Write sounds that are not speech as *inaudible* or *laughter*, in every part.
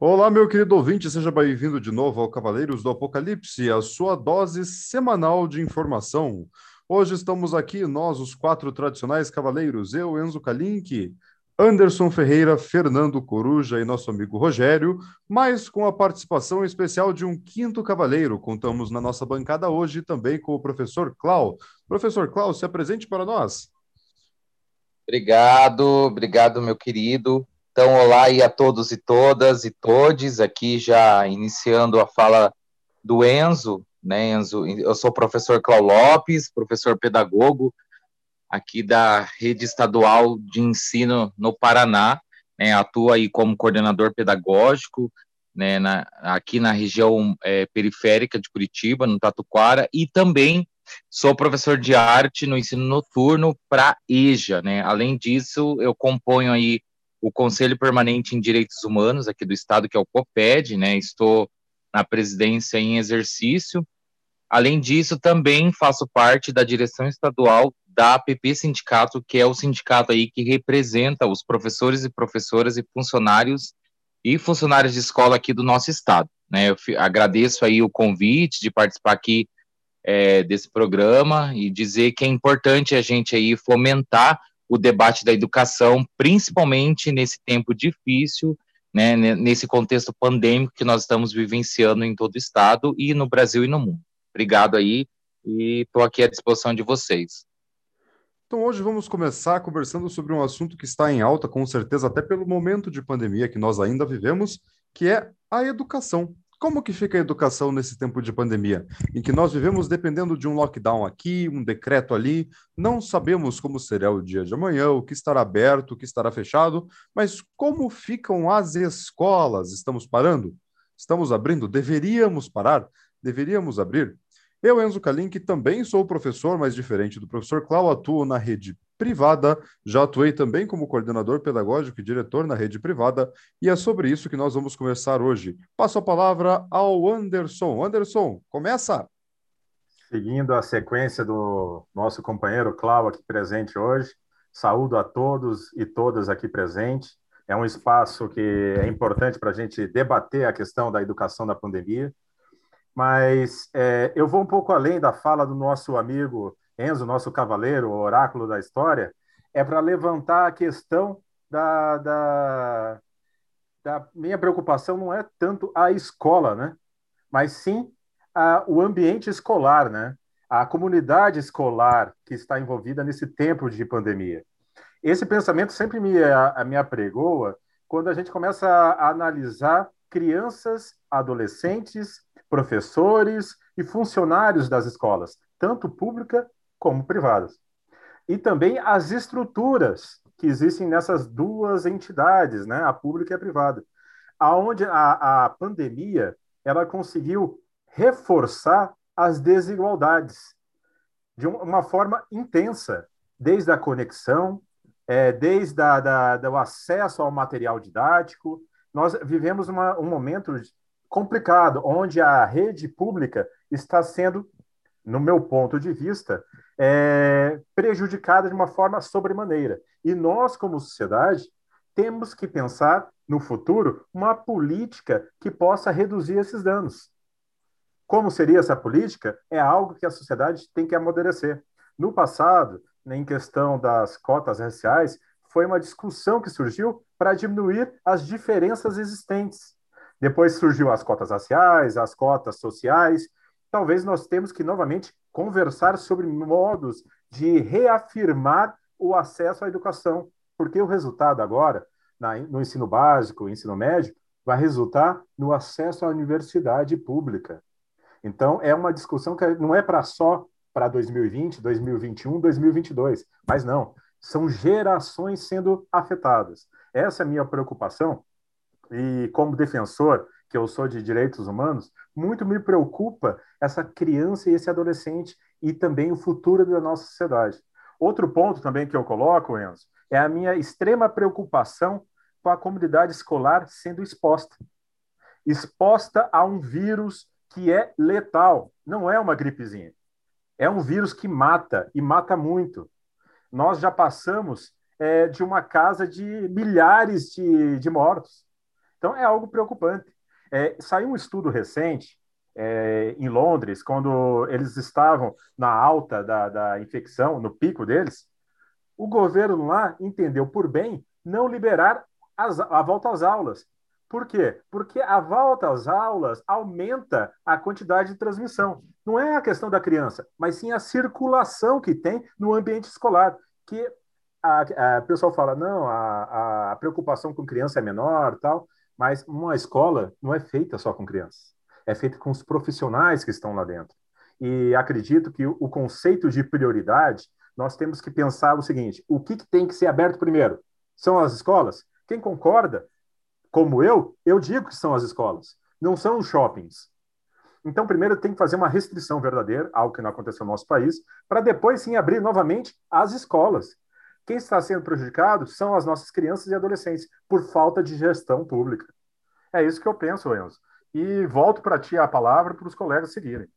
Olá, meu querido ouvinte, seja bem-vindo de novo ao Cavaleiros do Apocalipse, a sua dose semanal de informação. Hoje estamos aqui, nós, os quatro tradicionais cavaleiros, eu, Enzo Kalink, Anderson Ferreira, Fernando Coruja e nosso amigo Rogério, mas com a participação especial de um quinto cavaleiro. Contamos na nossa bancada hoje também com o professor Clau. Professor Clau, se apresente para nós. Obrigado, obrigado, meu querido. Então, olá aí a todos e todas e todes, aqui já iniciando a fala do Enzo, né, Enzo? Eu sou o professor Clau Lopes, professor pedagogo aqui da Rede Estadual de Ensino no Paraná, né, atuo aí como coordenador pedagógico, né, na, aqui na região é, periférica de Curitiba, no Tatuquara, e também sou professor de arte no ensino noturno para EJA, né, além disso, eu componho aí o Conselho Permanente em Direitos Humanos aqui do Estado, que é o COPED, né? Estou na presidência em exercício. Além disso, também faço parte da direção estadual da APP Sindicato, que é o sindicato aí que representa os professores e professoras e funcionários e funcionários de escola aqui do nosso estado. Né? Eu agradeço aí o convite de participar aqui é, desse programa e dizer que é importante a gente aí fomentar o debate da educação, principalmente nesse tempo difícil, né, nesse contexto pandêmico que nós estamos vivenciando em todo o estado e no Brasil e no mundo. Obrigado aí e estou aqui à disposição de vocês. Então, hoje vamos começar conversando sobre um assunto que está em alta, com certeza, até pelo momento de pandemia que nós ainda vivemos, que é a educação. Como que fica a educação nesse tempo de pandemia, em que nós vivemos dependendo de um lockdown aqui, um decreto ali, não sabemos como será o dia de amanhã, o que estará aberto, o que estará fechado, mas como ficam as escolas? Estamos parando? Estamos abrindo? Deveríamos parar? Deveríamos abrir? Eu, Enzo Kalink, também sou professor, mas diferente do professor Clau, atuo na rede privada, já atuei também como coordenador pedagógico e diretor na rede privada, e é sobre isso que nós vamos conversar hoje. Passo a palavra ao Anderson. Anderson, começa! Seguindo a sequência do nosso companheiro Clau aqui presente hoje, saúdo a todos e todas aqui presentes. É um espaço que é importante para a gente debater a questão da educação da pandemia, mas é, eu vou um pouco além da fala do nosso amigo Enzo, nosso cavaleiro, oráculo da história, é para levantar a questão da, da, da, minha preocupação não é tanto a escola, né? Mas sim a, o ambiente escolar, né? A comunidade escolar que está envolvida nesse tempo de pandemia. Esse pensamento sempre me, a, me apregoa quando a gente começa a analisar crianças, adolescentes, professores e funcionários das escolas, tanto pública como privadas. E também as estruturas que existem nessas duas entidades, né, a pública e a privada, aonde a, a pandemia ela conseguiu reforçar as desigualdades de uma forma intensa, desde a conexão, é, desde do acesso ao material didático. Nós vivemos uma, um momento complicado, onde a rede pública está sendo, no meu ponto de vista, é, prejudicada de uma forma sobremaneira. E nós, como sociedade, temos que pensar no futuro uma política que possa reduzir esses danos. Como seria essa política? É algo que a sociedade tem que amadurecer. No passado, em questão das cotas raciais, foi uma discussão que surgiu para diminuir as diferenças existentes. Depois surgiu as cotas raciais, as cotas sociais, talvez nós temos que novamente conversar sobre modos de reafirmar o acesso à educação, porque o resultado agora, no ensino básico, ensino médio, vai resultar no acesso à universidade pública. Então, é uma discussão que não é para só para 2020, 2021, 2022, mas não, são gerações sendo afetadas. Essa é a minha preocupação, e como defensor que eu sou de direitos humanos, muito me preocupa essa criança e esse adolescente e também o futuro da nossa sociedade. Outro ponto também que eu coloco, Enzo, é a minha extrema preocupação com a comunidade escolar sendo exposta. Exposta a um vírus que é letal, não é uma gripezinha. É um vírus que mata e mata muito. Nós já passamos é, de uma casa de milhares de, de mortos Então, é algo preocupante. É, saiu um estudo recente é, em Londres, quando eles estavam na alta da, da infecção, no pico deles, o governo lá entendeu por bem não liberar as, a volta às aulas. Por quê? Porque a volta às aulas aumenta a quantidade de transmissão. Não é a questão da criança, mas sim a circulação que tem no ambiente escolar. Que a, a pessoal fala, não, a, a preocupação com criança é menor, tal, mas uma escola não é feita só com crianças, é feita com os profissionais que estão lá dentro. E acredito que o conceito de prioridade, nós temos que pensar o seguinte: o que, que tem que ser aberto primeiro? São as escolas? Quem concorda, como eu, eu digo que são as escolas, não são os shoppings. Então, primeiro tem que fazer uma restrição verdadeira, algo que não aconteceu no nosso país, para depois sim abrir novamente as escolas. Quem está sendo prejudicado são as nossas crianças e adolescentes, por falta de gestão pública. É isso que eu penso, Enzo. E volto para ti a palavra para os colegas seguirem.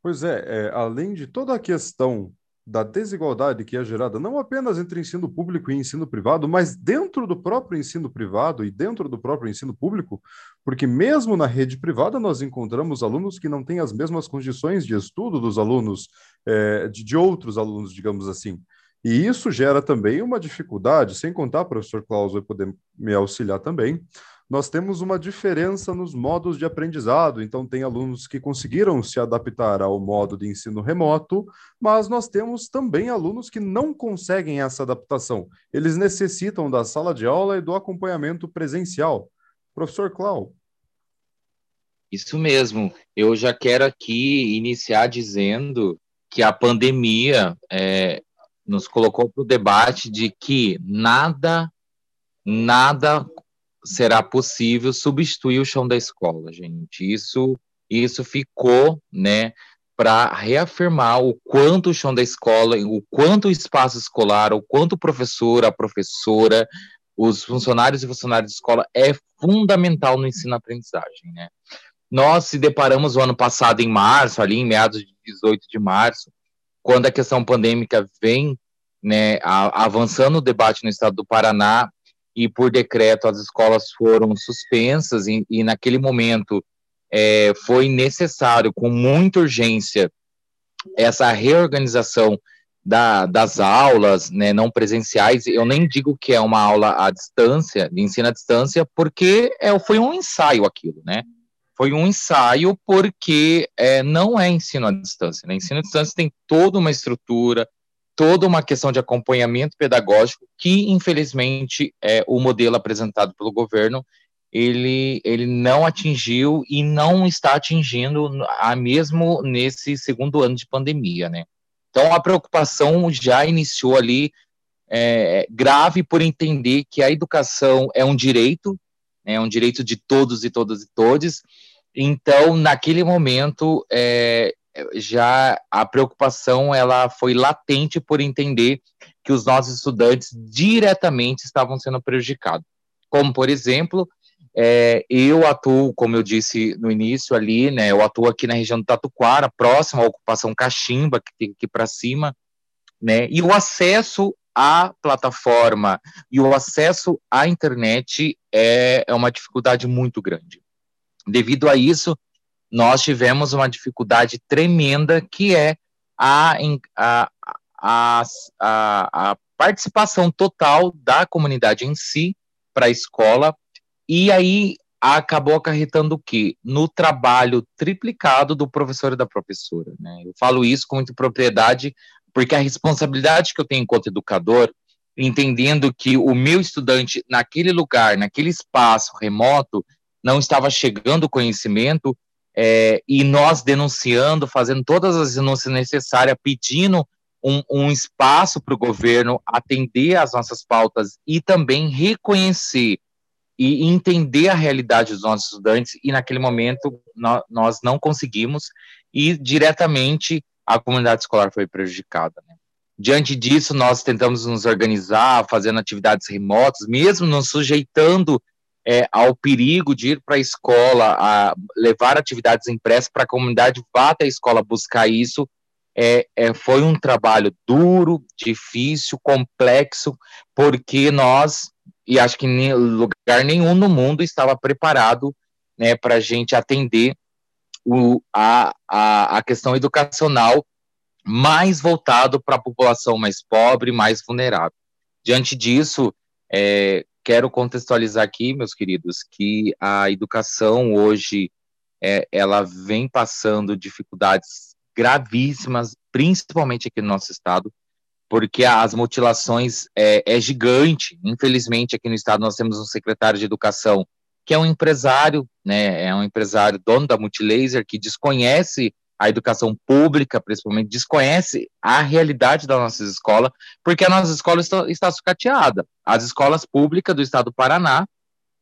Pois é, é, além de toda a questão da desigualdade que é gerada não apenas entre ensino público e ensino privado, mas dentro do próprio ensino privado e dentro do próprio ensino público, porque mesmo na rede privada nós encontramos alunos que não têm as mesmas condições de estudo dos alunos, é, de, de outros alunos, digamos assim. E isso gera também uma dificuldade, sem contar, professor Klaus vai poder me auxiliar também, nós temos uma diferença nos modos de aprendizado. Então, tem alunos que conseguiram se adaptar ao modo de ensino remoto, mas nós temos também alunos que não conseguem essa adaptação. Eles necessitam da sala de aula e do acompanhamento presencial. Professor Clau. Isso mesmo. Eu já quero aqui iniciar dizendo que a pandemia é, nos colocou para o debate de que nada, nada será possível substituir o chão da escola, gente. Isso, isso ficou, né, para reafirmar o quanto o chão da escola, o quanto o espaço escolar, o quanto o professor, a professora, os funcionários e funcionários de escola é fundamental no ensino-aprendizagem, né? Nós se deparamos o ano passado, em março, ali em meados de 18 de março, quando a questão pandêmica vem né, avançando o debate no estado do Paraná, e por decreto as escolas foram suspensas, e, e naquele momento é, foi necessário, com muita urgência, essa reorganização da, das aulas né, não presenciais. Eu nem digo que é uma aula à distância, de ensino à distância, porque é, foi um ensaio aquilo, né? Foi um ensaio porque é, não é ensino à distância. Né? Ensino à distância tem toda uma estrutura, toda uma questão de acompanhamento pedagógico que, infelizmente, é, o modelo apresentado pelo governo ele, ele não atingiu e não está atingindo a mesmo nesse segundo ano de pandemia, né? Então a preocupação já iniciou ali é, grave por entender que a educação é um direito, né, é um direito de todos e todas e todos, então, naquele momento, é, já a preocupação ela foi latente por entender que os nossos estudantes diretamente estavam sendo prejudicados. Como, por exemplo, é, eu atuo, como eu disse no início ali, né, eu atuo aqui na região do Tatuquara, próximo à ocupação Caximba, que tem aqui para cima, né, e o acesso à plataforma e o acesso à internet é, é uma dificuldade muito grande. Devido a isso, nós tivemos uma dificuldade tremenda que é a, a, a, a, participação total da comunidade em si para a escola, e aí acabou acarretando o quê? No trabalho triplicado do professor e da professora. Né? Eu falo isso com muita propriedade, porque a responsabilidade que eu tenho enquanto educador, entendendo que o meu estudante, naquele lugar, naquele espaço remoto, não estava chegando o conhecimento, é, e nós denunciando, fazendo todas as denúncias necessárias, pedindo um, um espaço para o governo atender às nossas pautas e também reconhecer e entender a realidade dos nossos estudantes, e naquele momento nós, nós não conseguimos, e diretamente a comunidade escolar foi prejudicada. Né? Diante disso, nós tentamos nos organizar, fazendo atividades remotas, mesmo nos sujeitando é, ao perigo de ir para a escola, a levar atividades impressas para a comunidade, vá até a escola buscar isso. É, é, foi um trabalho duro, difícil, complexo, porque nós, e acho que em lugar nenhum no mundo estava preparado né, para a gente atender o, a, a, a questão educacional mais voltado para a população mais pobre, mais vulnerável. Diante disso, é, quero contextualizar aqui, meus queridos, que a educação hoje é, ela vem passando dificuldades gravíssimas, principalmente aqui no nosso estado, porque as mutilações é, é gigante. Infelizmente, aqui no estado nós temos um secretário de educação que é um empresário, né, é um empresário dono da Multilaser que desconhece a educação pública, principalmente, desconhece a realidade das nossas escolas, porque a nossa escola está, está sucateada. As escolas públicas do estado do Paraná,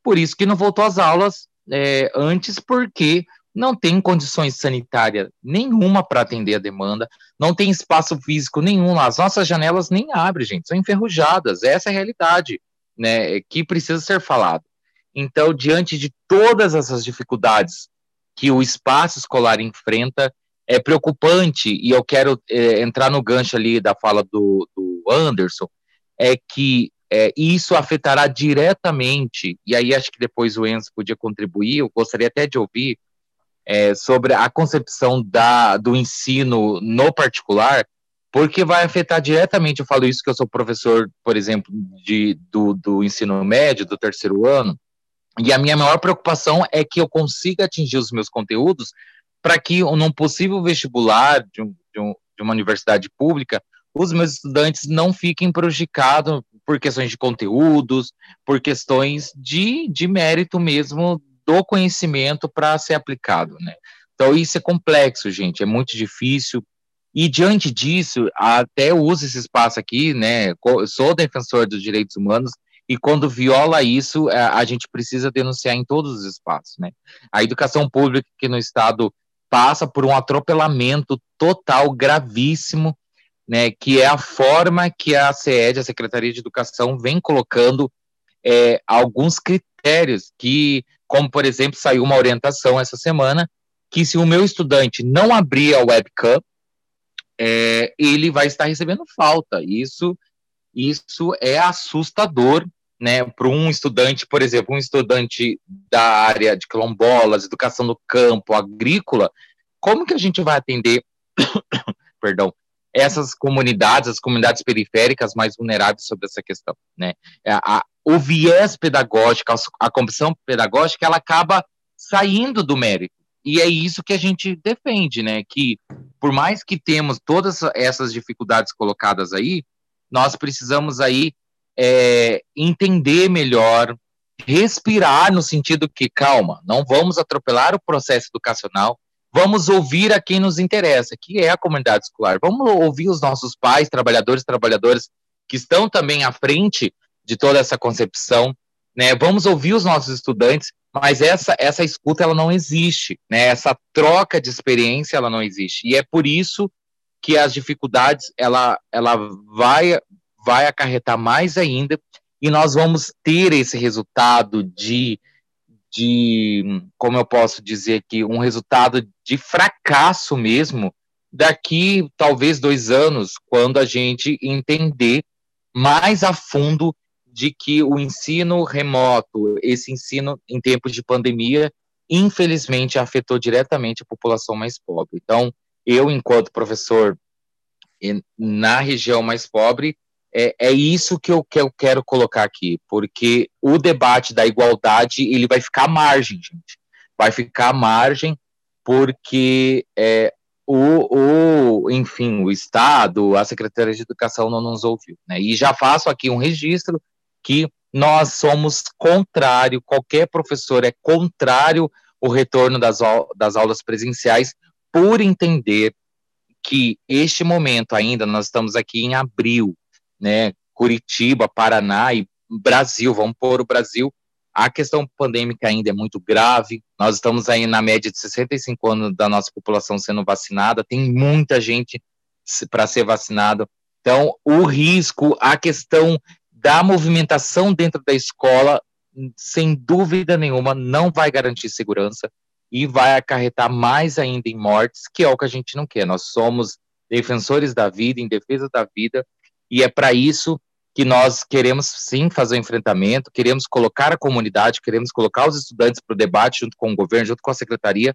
por isso que não voltou às aulas é, antes, porque não tem condições sanitárias nenhuma para atender a demanda, não tem espaço físico nenhum lá. As nossas janelas nem abrem, gente, são enferrujadas. Essa é a realidade, né, que precisa ser falado. Então, diante de todas essas dificuldades que o espaço escolar enfrenta, é preocupante, e eu quero é, entrar no gancho ali da fala do, do Anderson, é que é, isso afetará diretamente, e aí acho que depois o Enzo podia contribuir, eu gostaria até de ouvir é, sobre a concepção da, do ensino no particular, porque vai afetar diretamente, eu falo isso que eu sou professor, por exemplo, de, do, do ensino médio, do terceiro ano, e a minha maior preocupação é que eu consiga atingir os meus conteúdos para que, num possível vestibular de, um, de, um, de uma universidade pública, os meus estudantes não fiquem prejudicados por questões de conteúdos, por questões de, de mérito mesmo do conhecimento para ser aplicado, né? Então, isso é complexo, gente, é muito difícil. E diante disso, até uso esse espaço aqui, né? Sou defensor dos direitos humanos, e quando viola isso, a gente precisa denunciar em todos os espaços, né? A educação pública aqui no Estado passa por um atropelamento total gravíssimo, né, que é a forma que a CED, a Secretaria de Educação, vem colocando é, alguns critérios que, como por exemplo, saiu uma orientação essa semana, que se o meu estudante não abrir a webcam, é, ele vai estar recebendo falta. Isso, isso é assustador, né, para um estudante, por exemplo, um estudante da área de quilombolas, educação no campo, agrícola, como que a gente vai atender, *coughs* perdão, essas comunidades, as comunidades periféricas mais vulneráveis sobre essa questão, né? É, a, o viés pedagógico, a, a comissão pedagógica, ela acaba saindo do mérito. E é isso que a gente defende, né? Que por mais que temos todas essas dificuldades colocadas aí, nós precisamos aí é, entender melhor, respirar no sentido que, calma, não vamos atropelar o processo educacional, vamos ouvir a quem nos interessa, que é a comunidade escolar. Vamos ouvir os nossos pais, trabalhadores, trabalhadoras que estão também à frente de toda essa concepção, né? Vamos ouvir os nossos estudantes, mas essa essa escuta ela não existe, né? Essa troca de experiência ela não existe. E é por isso que as dificuldades ela ela vai vai acarretar mais ainda e nós vamos ter esse resultado de, de como eu posso dizer aqui, um resultado de fracasso mesmo daqui talvez dois anos, quando a gente entender mais a fundo de que o ensino remoto, esse ensino em tempos de pandemia, infelizmente afetou diretamente a população mais pobre. Então, eu, enquanto professor na região mais pobre, é, é isso que eu, que eu quero colocar aqui, porque o debate da igualdade ele vai ficar à margem, gente. Vai ficar à margem porque é, o, o, enfim, o Estado, a Secretaria de Educação não nos ouviu. Né? E já faço aqui um registro que nós somos contrário, qualquer professor é contrário o retorno das, das aulas presenciais, por entender que este momento ainda, nós estamos aqui em abril, né, Curitiba, Paraná e Brasil, vamos pôr o Brasil, a questão pandêmica ainda é muito grave, nós estamos aí na média de 65 anos da nossa população sendo vacinada, tem muita gente para ser vacinada, então o risco, a questão da movimentação dentro da escola, sem dúvida nenhuma, não vai garantir segurança e vai acarretar mais ainda em mortes, que é o que a gente não quer. Nós somos defensores da vida, em defesa da vida, e é para isso que nós queremos sim fazer o um enfrentamento, queremos colocar a comunidade, queremos colocar os estudantes para o debate junto com o governo, junto com a secretaria,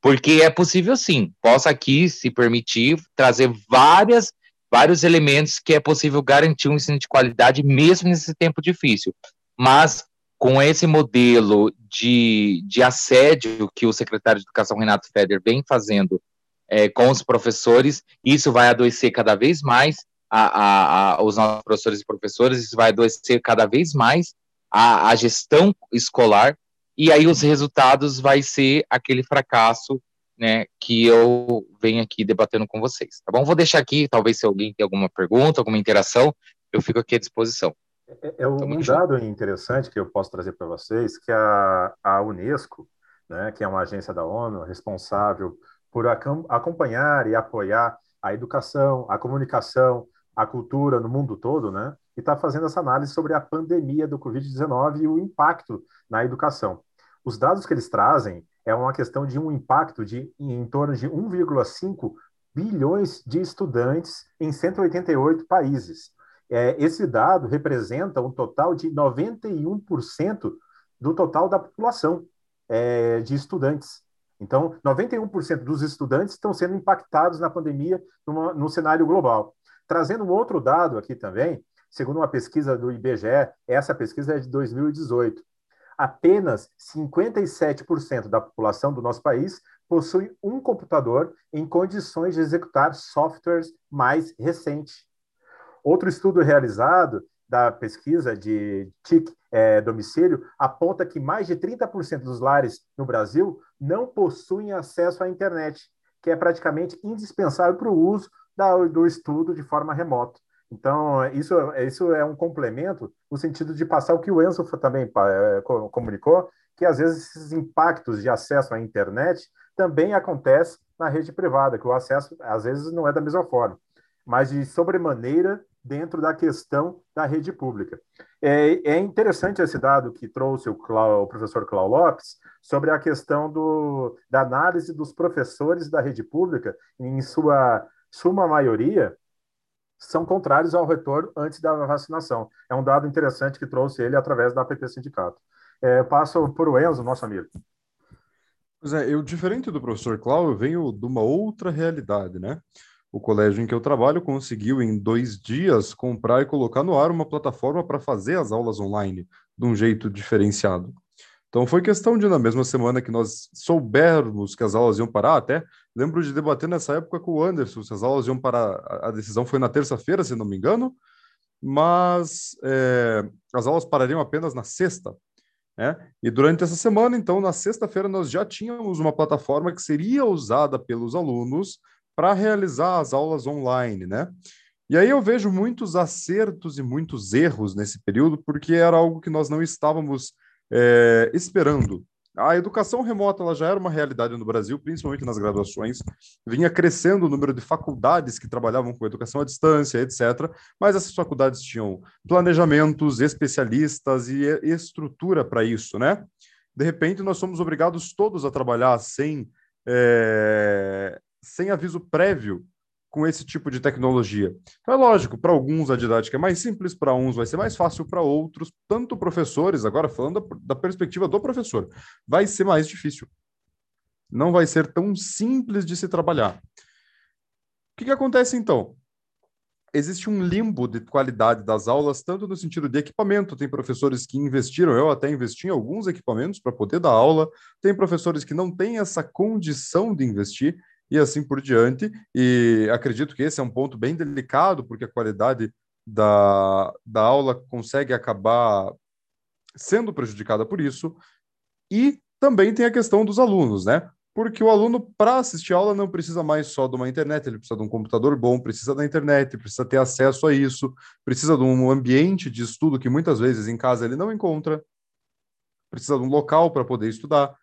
porque é possível sim, possa aqui se permitir trazer várias, vários elementos que é possível garantir um ensino de qualidade mesmo nesse tempo difícil. Mas com esse modelo de, de assédio que o secretário de Educação, Renato Feder, vem fazendo é, com os professores, isso vai adoecer cada vez mais a, a, a, os nossos professores e professores, isso vai adoecer cada vez mais a, gestão escolar, e aí os resultados vai ser aquele fracasso né, que eu venho aqui debatendo com vocês, tá bom? Vou deixar aqui, talvez se alguém tem alguma pergunta, alguma interação, eu fico aqui à disposição. É, é um dado interessante que eu posso trazer para vocês, que a, a Unesco, né, que é uma agência da ONU responsável por acompanhar e apoiar a educação, a comunicação, a cultura no mundo todo, né? E está fazendo essa análise sobre a pandemia do Covid-19 e o impacto na educação. Os dados que eles trazem é uma questão de um impacto de em torno de 1,5 bilhões de estudantes em 188 países. É, esse dado representa um total de 91% do total da população é, de estudantes. Então, 91% dos estudantes estão sendo impactados na pandemia numa, no cenário global. Trazendo um outro dado aqui também, segundo uma pesquisa do IBGE, essa pesquisa é de 2018. Apenas 57% da população do nosso país possui um computador em condições de executar softwares mais recentes. Outro estudo realizado da pesquisa de TIC é, domicílio aponta que mais de 30% dos lares no Brasil não possuem acesso à internet, que é praticamente indispensável para o uso da, do estudo de forma remota. Então, isso, isso é um complemento no sentido de passar o que o Enzo também é, comunicou, que às vezes esses impactos de acesso à internet também acontecem na rede privada, que o acesso às vezes não é da mesma forma, mas de sobremaneira dentro da questão da rede pública. É, é interessante esse dado que trouxe o, Clau, o professor Clau Lopes sobre a questão do, da análise dos professores da rede pública, em sua suma maioria, são contrários ao retorno antes da vacinação. É um dado interessante que trouxe ele através da APP Sindicato. É, passo por o Enzo, nosso amigo. Pois é, eu, diferente do professor Cláudio, venho de uma outra realidade, né? O colégio em que eu trabalho conseguiu, em dois dias, comprar e colocar no ar uma plataforma para fazer as aulas online de um jeito diferenciado. Então, foi questão de, na mesma semana que nós soubermos que as aulas iam parar, até lembro de debater nessa época com o Anderson se as aulas iam parar. A decisão foi na terça-feira, se não me engano, mas é, as aulas parariam apenas na sexta. Né? E durante essa semana, então, na sexta-feira, nós já tínhamos uma plataforma que seria usada pelos alunos para realizar as aulas online, né? E aí eu vejo muitos acertos e muitos erros nesse período, porque era algo que nós não estávamos é, esperando. A educação remota ela já era uma realidade no Brasil, principalmente nas graduações. Vinha crescendo o número de faculdades que trabalhavam com educação à distância, etc. Mas essas faculdades tinham planejamentos, especialistas e estrutura para isso, né? De repente, nós somos obrigados todos a trabalhar sem é, sem aviso prévio com esse tipo de tecnologia. Então, é lógico, para alguns a didática é mais simples, para uns vai ser mais fácil, para outros, tanto professores, agora falando da, da, perspectiva do professor, vai ser mais difícil. Não vai ser tão simples de se trabalhar. O que, que acontece então? Existe um limbo de qualidade das aulas, tanto no sentido de equipamento, tem professores que investiram, eu até investi em alguns equipamentos para poder dar aula, tem professores que não têm essa condição de investir, e assim por diante. E acredito que esse é um ponto bem delicado, porque a qualidade da, da aula consegue acabar sendo prejudicada por isso. E também tem a questão dos alunos, né? Porque o aluno, para assistir aula, não precisa mais só de uma internet, ele precisa de um computador bom, precisa da internet, precisa ter acesso a isso, precisa de um ambiente de estudo que muitas vezes em casa ele não encontra, precisa de um local para poder estudar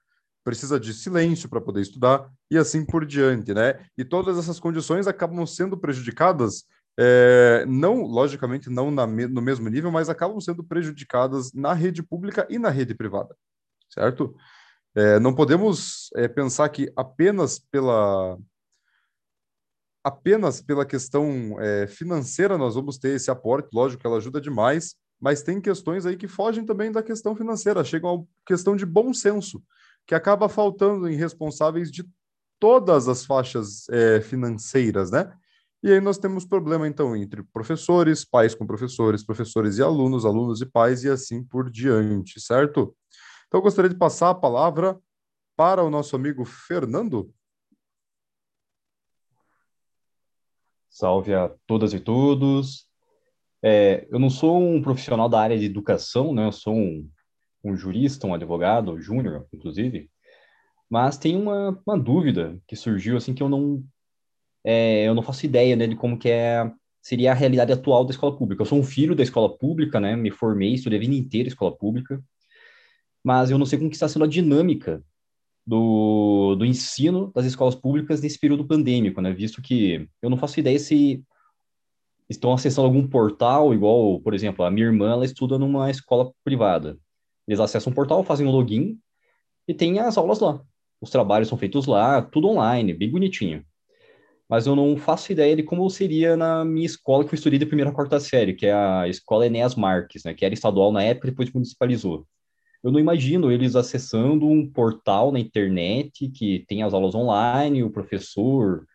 precisa de silêncio para poder estudar e assim por diante, né? E todas essas condições acabam sendo prejudicadas, é, não, logicamente, não na, no mesmo nível, mas acabam sendo prejudicadas na rede pública e na rede privada, certo? É, não podemos é, pensar que apenas pela apenas pela questão financeira nós vamos ter esse aporte, lógico que ela ajuda demais, mas tem questões aí que fogem também da questão financeira, chegam à questão de bom senso, que acaba faltando em responsáveis de todas as faixas é, financeiras, né? E aí nós temos problema, então, entre professores, pais com professores, professores e alunos, alunos e pais, e assim por diante, certo? Então, eu gostaria de passar a palavra para o nosso amigo Fernando. Salve a todas e todos. É, eu não sou um profissional da área de educação, né? Eu sou um, um jurista, um advogado, júnior, inclusive. Mas tem uma, uma dúvida que surgiu, assim, que eu não, é, eu não faço ideia, né, de como que é, seria a realidade atual da escola pública. Eu sou um filho da escola pública, né? Me formei, estudei a vida inteira escola pública. Mas eu não sei como que está sendo a dinâmica do, do ensino das escolas públicas nesse período pandêmico, né? Visto que eu não faço ideia se estão acessando algum portal, igual, por exemplo, a minha irmã, ela estuda numa escola privada. Eles acessam um portal, fazem um login e tem as aulas lá. Os trabalhos são feitos lá, tudo online, bem bonitinho. Mas eu não faço ideia de como seria na minha escola que eu estudei de primeira a quarta série, que é a escola Enéas Marques, né? Que era estadual na época e depois municipalizou eu não imagino eles acessando um portal na internet que tem as aulas online, o professor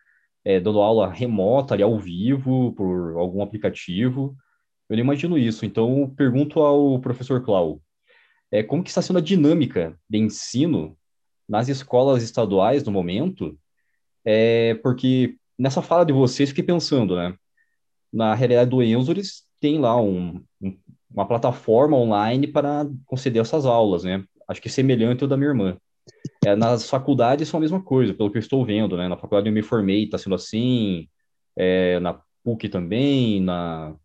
é, dando aula remota, ali ao vivo, por algum aplicativo. Eu não imagino isso. Então, pergunto ao professor Clau, é, como que está sendo a dinâmica de ensino nas escolas estaduais no momento? É, porque nessa fala de vocês, fiquei pensando, né? Na realidade do Enzo, eles têm lá um, um uma plataforma online para conceder essas aulas, né? Acho que semelhante ao da minha irmã. É, nas faculdades são a mesma coisa, pelo que eu estou vendo, né? Na faculdade eu me formei, está sendo assim, é, na PUC também, na...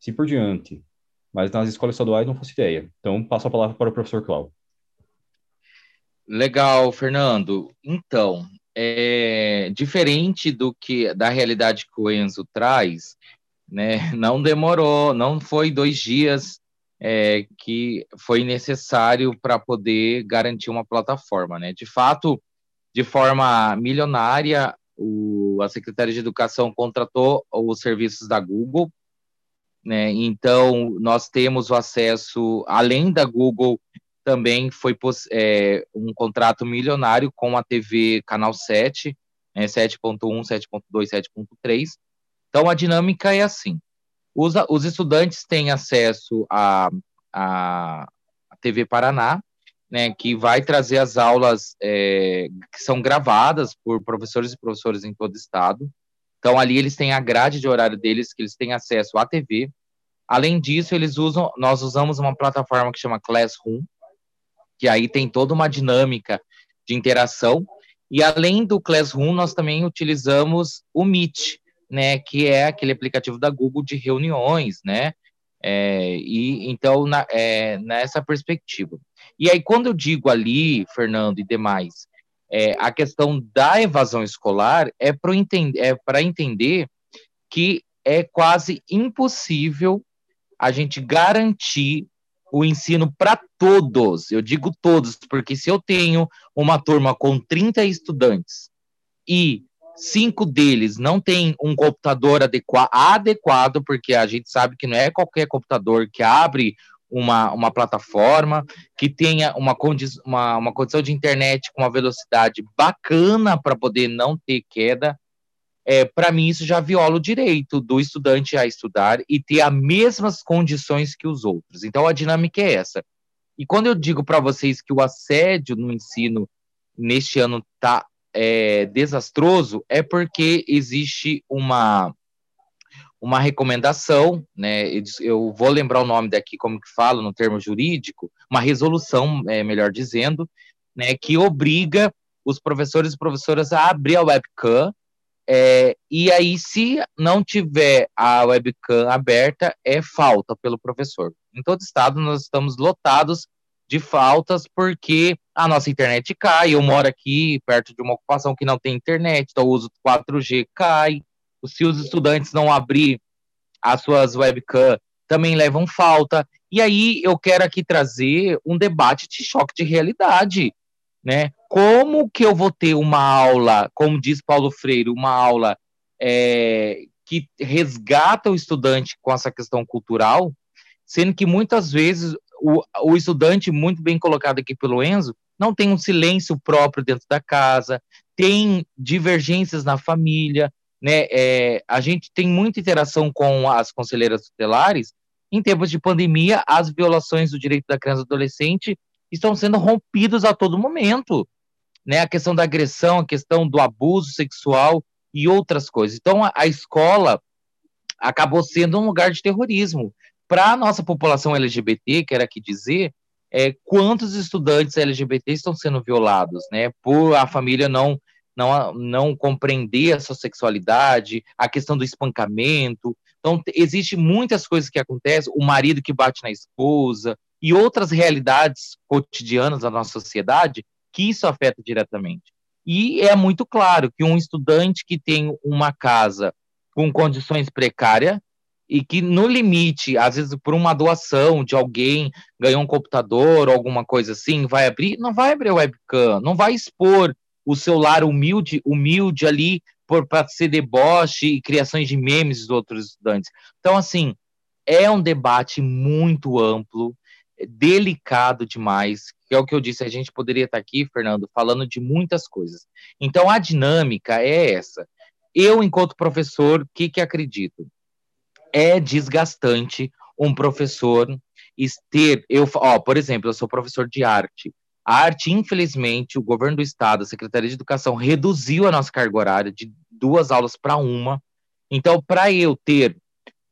assim por diante. Mas nas escolas estaduais não faço ideia. Então, passo a palavra para o professor Cláudio. Legal, Fernando. Então, é, diferente do que da realidade que o Enzo traz, né? Não demorou, não foi dois dias é, que foi necessário para poder garantir uma plataforma, né? De fato, de forma milionária, o, a Secretaria de Educação contratou os serviços da Google, né? Então, nós temos o acesso, além da Google, também foi é, um contrato milionário com a TV Canal 7, né, 7.1, 7.2, 7.3, então, a dinâmica é assim: os, os estudantes têm acesso à a, a, TV Paraná, né, que vai trazer as aulas é, que são gravadas por professores e professores em todo o estado. Então, ali eles têm a grade de horário deles, que eles têm acesso à TV. Além disso, eles usam, nós usamos uma plataforma que chama Classroom, que aí tem toda uma dinâmica de interação. E além do Classroom, nós também utilizamos o Meet, né, que é aquele aplicativo da Google de reuniões, né? É, e então na, é, nessa perspectiva. E aí quando eu digo ali, Fernando e demais, é, a questão da evasão escolar é para entender, é entender que é quase impossível a gente garantir o ensino para todos. Eu digo todos, porque se eu tenho uma turma com 30 estudantes e cinco deles não tem um computador adequa adequado, porque a gente sabe que não é qualquer computador que abre uma, uma plataforma, que tenha uma, condi uma, uma condição de internet com uma velocidade bacana para poder não ter queda. É, para mim, isso já viola o direito do estudante a estudar e ter as mesmas condições que os outros. Então, a dinâmica é essa. E quando eu digo para vocês que o assédio no ensino neste ano está é, desastroso é porque existe uma uma recomendação, né? Eu vou lembrar o nome daqui como que fala no termo jurídico, uma resolução, é, melhor dizendo, né, que obriga os professores e professoras a abrir a webcam é, e aí, se não tiver a webcam aberta, é falta pelo professor. Em todo estado, nós estamos lotados de faltas porque a nossa internet cai. Eu moro aqui perto de uma ocupação que não tem internet, então o uso 4G cai. Se os estudantes não abrir as suas webcam, também levam falta. E aí eu quero aqui trazer um debate de choque de realidade, né? Como que eu vou ter uma aula, como diz Paulo Freire, uma aula é, que resgata o estudante com essa questão cultural, sendo que muitas vezes o, o estudante, muito bem colocado aqui pelo Enzo, não tem um silêncio próprio dentro da casa, tem divergências na família, né? É, a gente tem muita interação com as conselheiras tutelares. Em tempos de pandemia, as violações do direito da criança e adolescente estão sendo rompidos a todo momento, né? A questão da agressão, a questão do abuso sexual e outras coisas. Então, a, a escola acabou sendo um lugar de terrorismo. Para a nossa população LGBT, quero aqui dizer, é, quantos estudantes LGBT estão sendo violados, né? Por a família não não, não compreender a sua sexualidade, a questão do espancamento. Então, existe muitas coisas que acontecem, o marido que bate na esposa e outras realidades cotidianas da nossa sociedade que isso afeta diretamente. E é muito claro que um estudante que tem uma casa com condições precárias, e que no limite, às vezes por uma doação de alguém, ganhou um computador ou alguma coisa assim, vai abrir, não vai abrir webcam, não vai expor o seu lar humilde, humilde ali para ser deboche e criações de memes dos outros estudantes. Então, assim, é um debate muito amplo, delicado demais, que é o que eu disse, a gente poderia estar aqui, Fernando, falando de muitas coisas. Então, a dinâmica é essa. Eu, enquanto professor, o que, que acredito? é desgastante um professor ter, eu, ó, por exemplo, eu sou professor de arte. A arte, infelizmente, o governo do estado, a Secretaria de Educação reduziu a nossa carga horária de duas aulas para uma. Então, para eu ter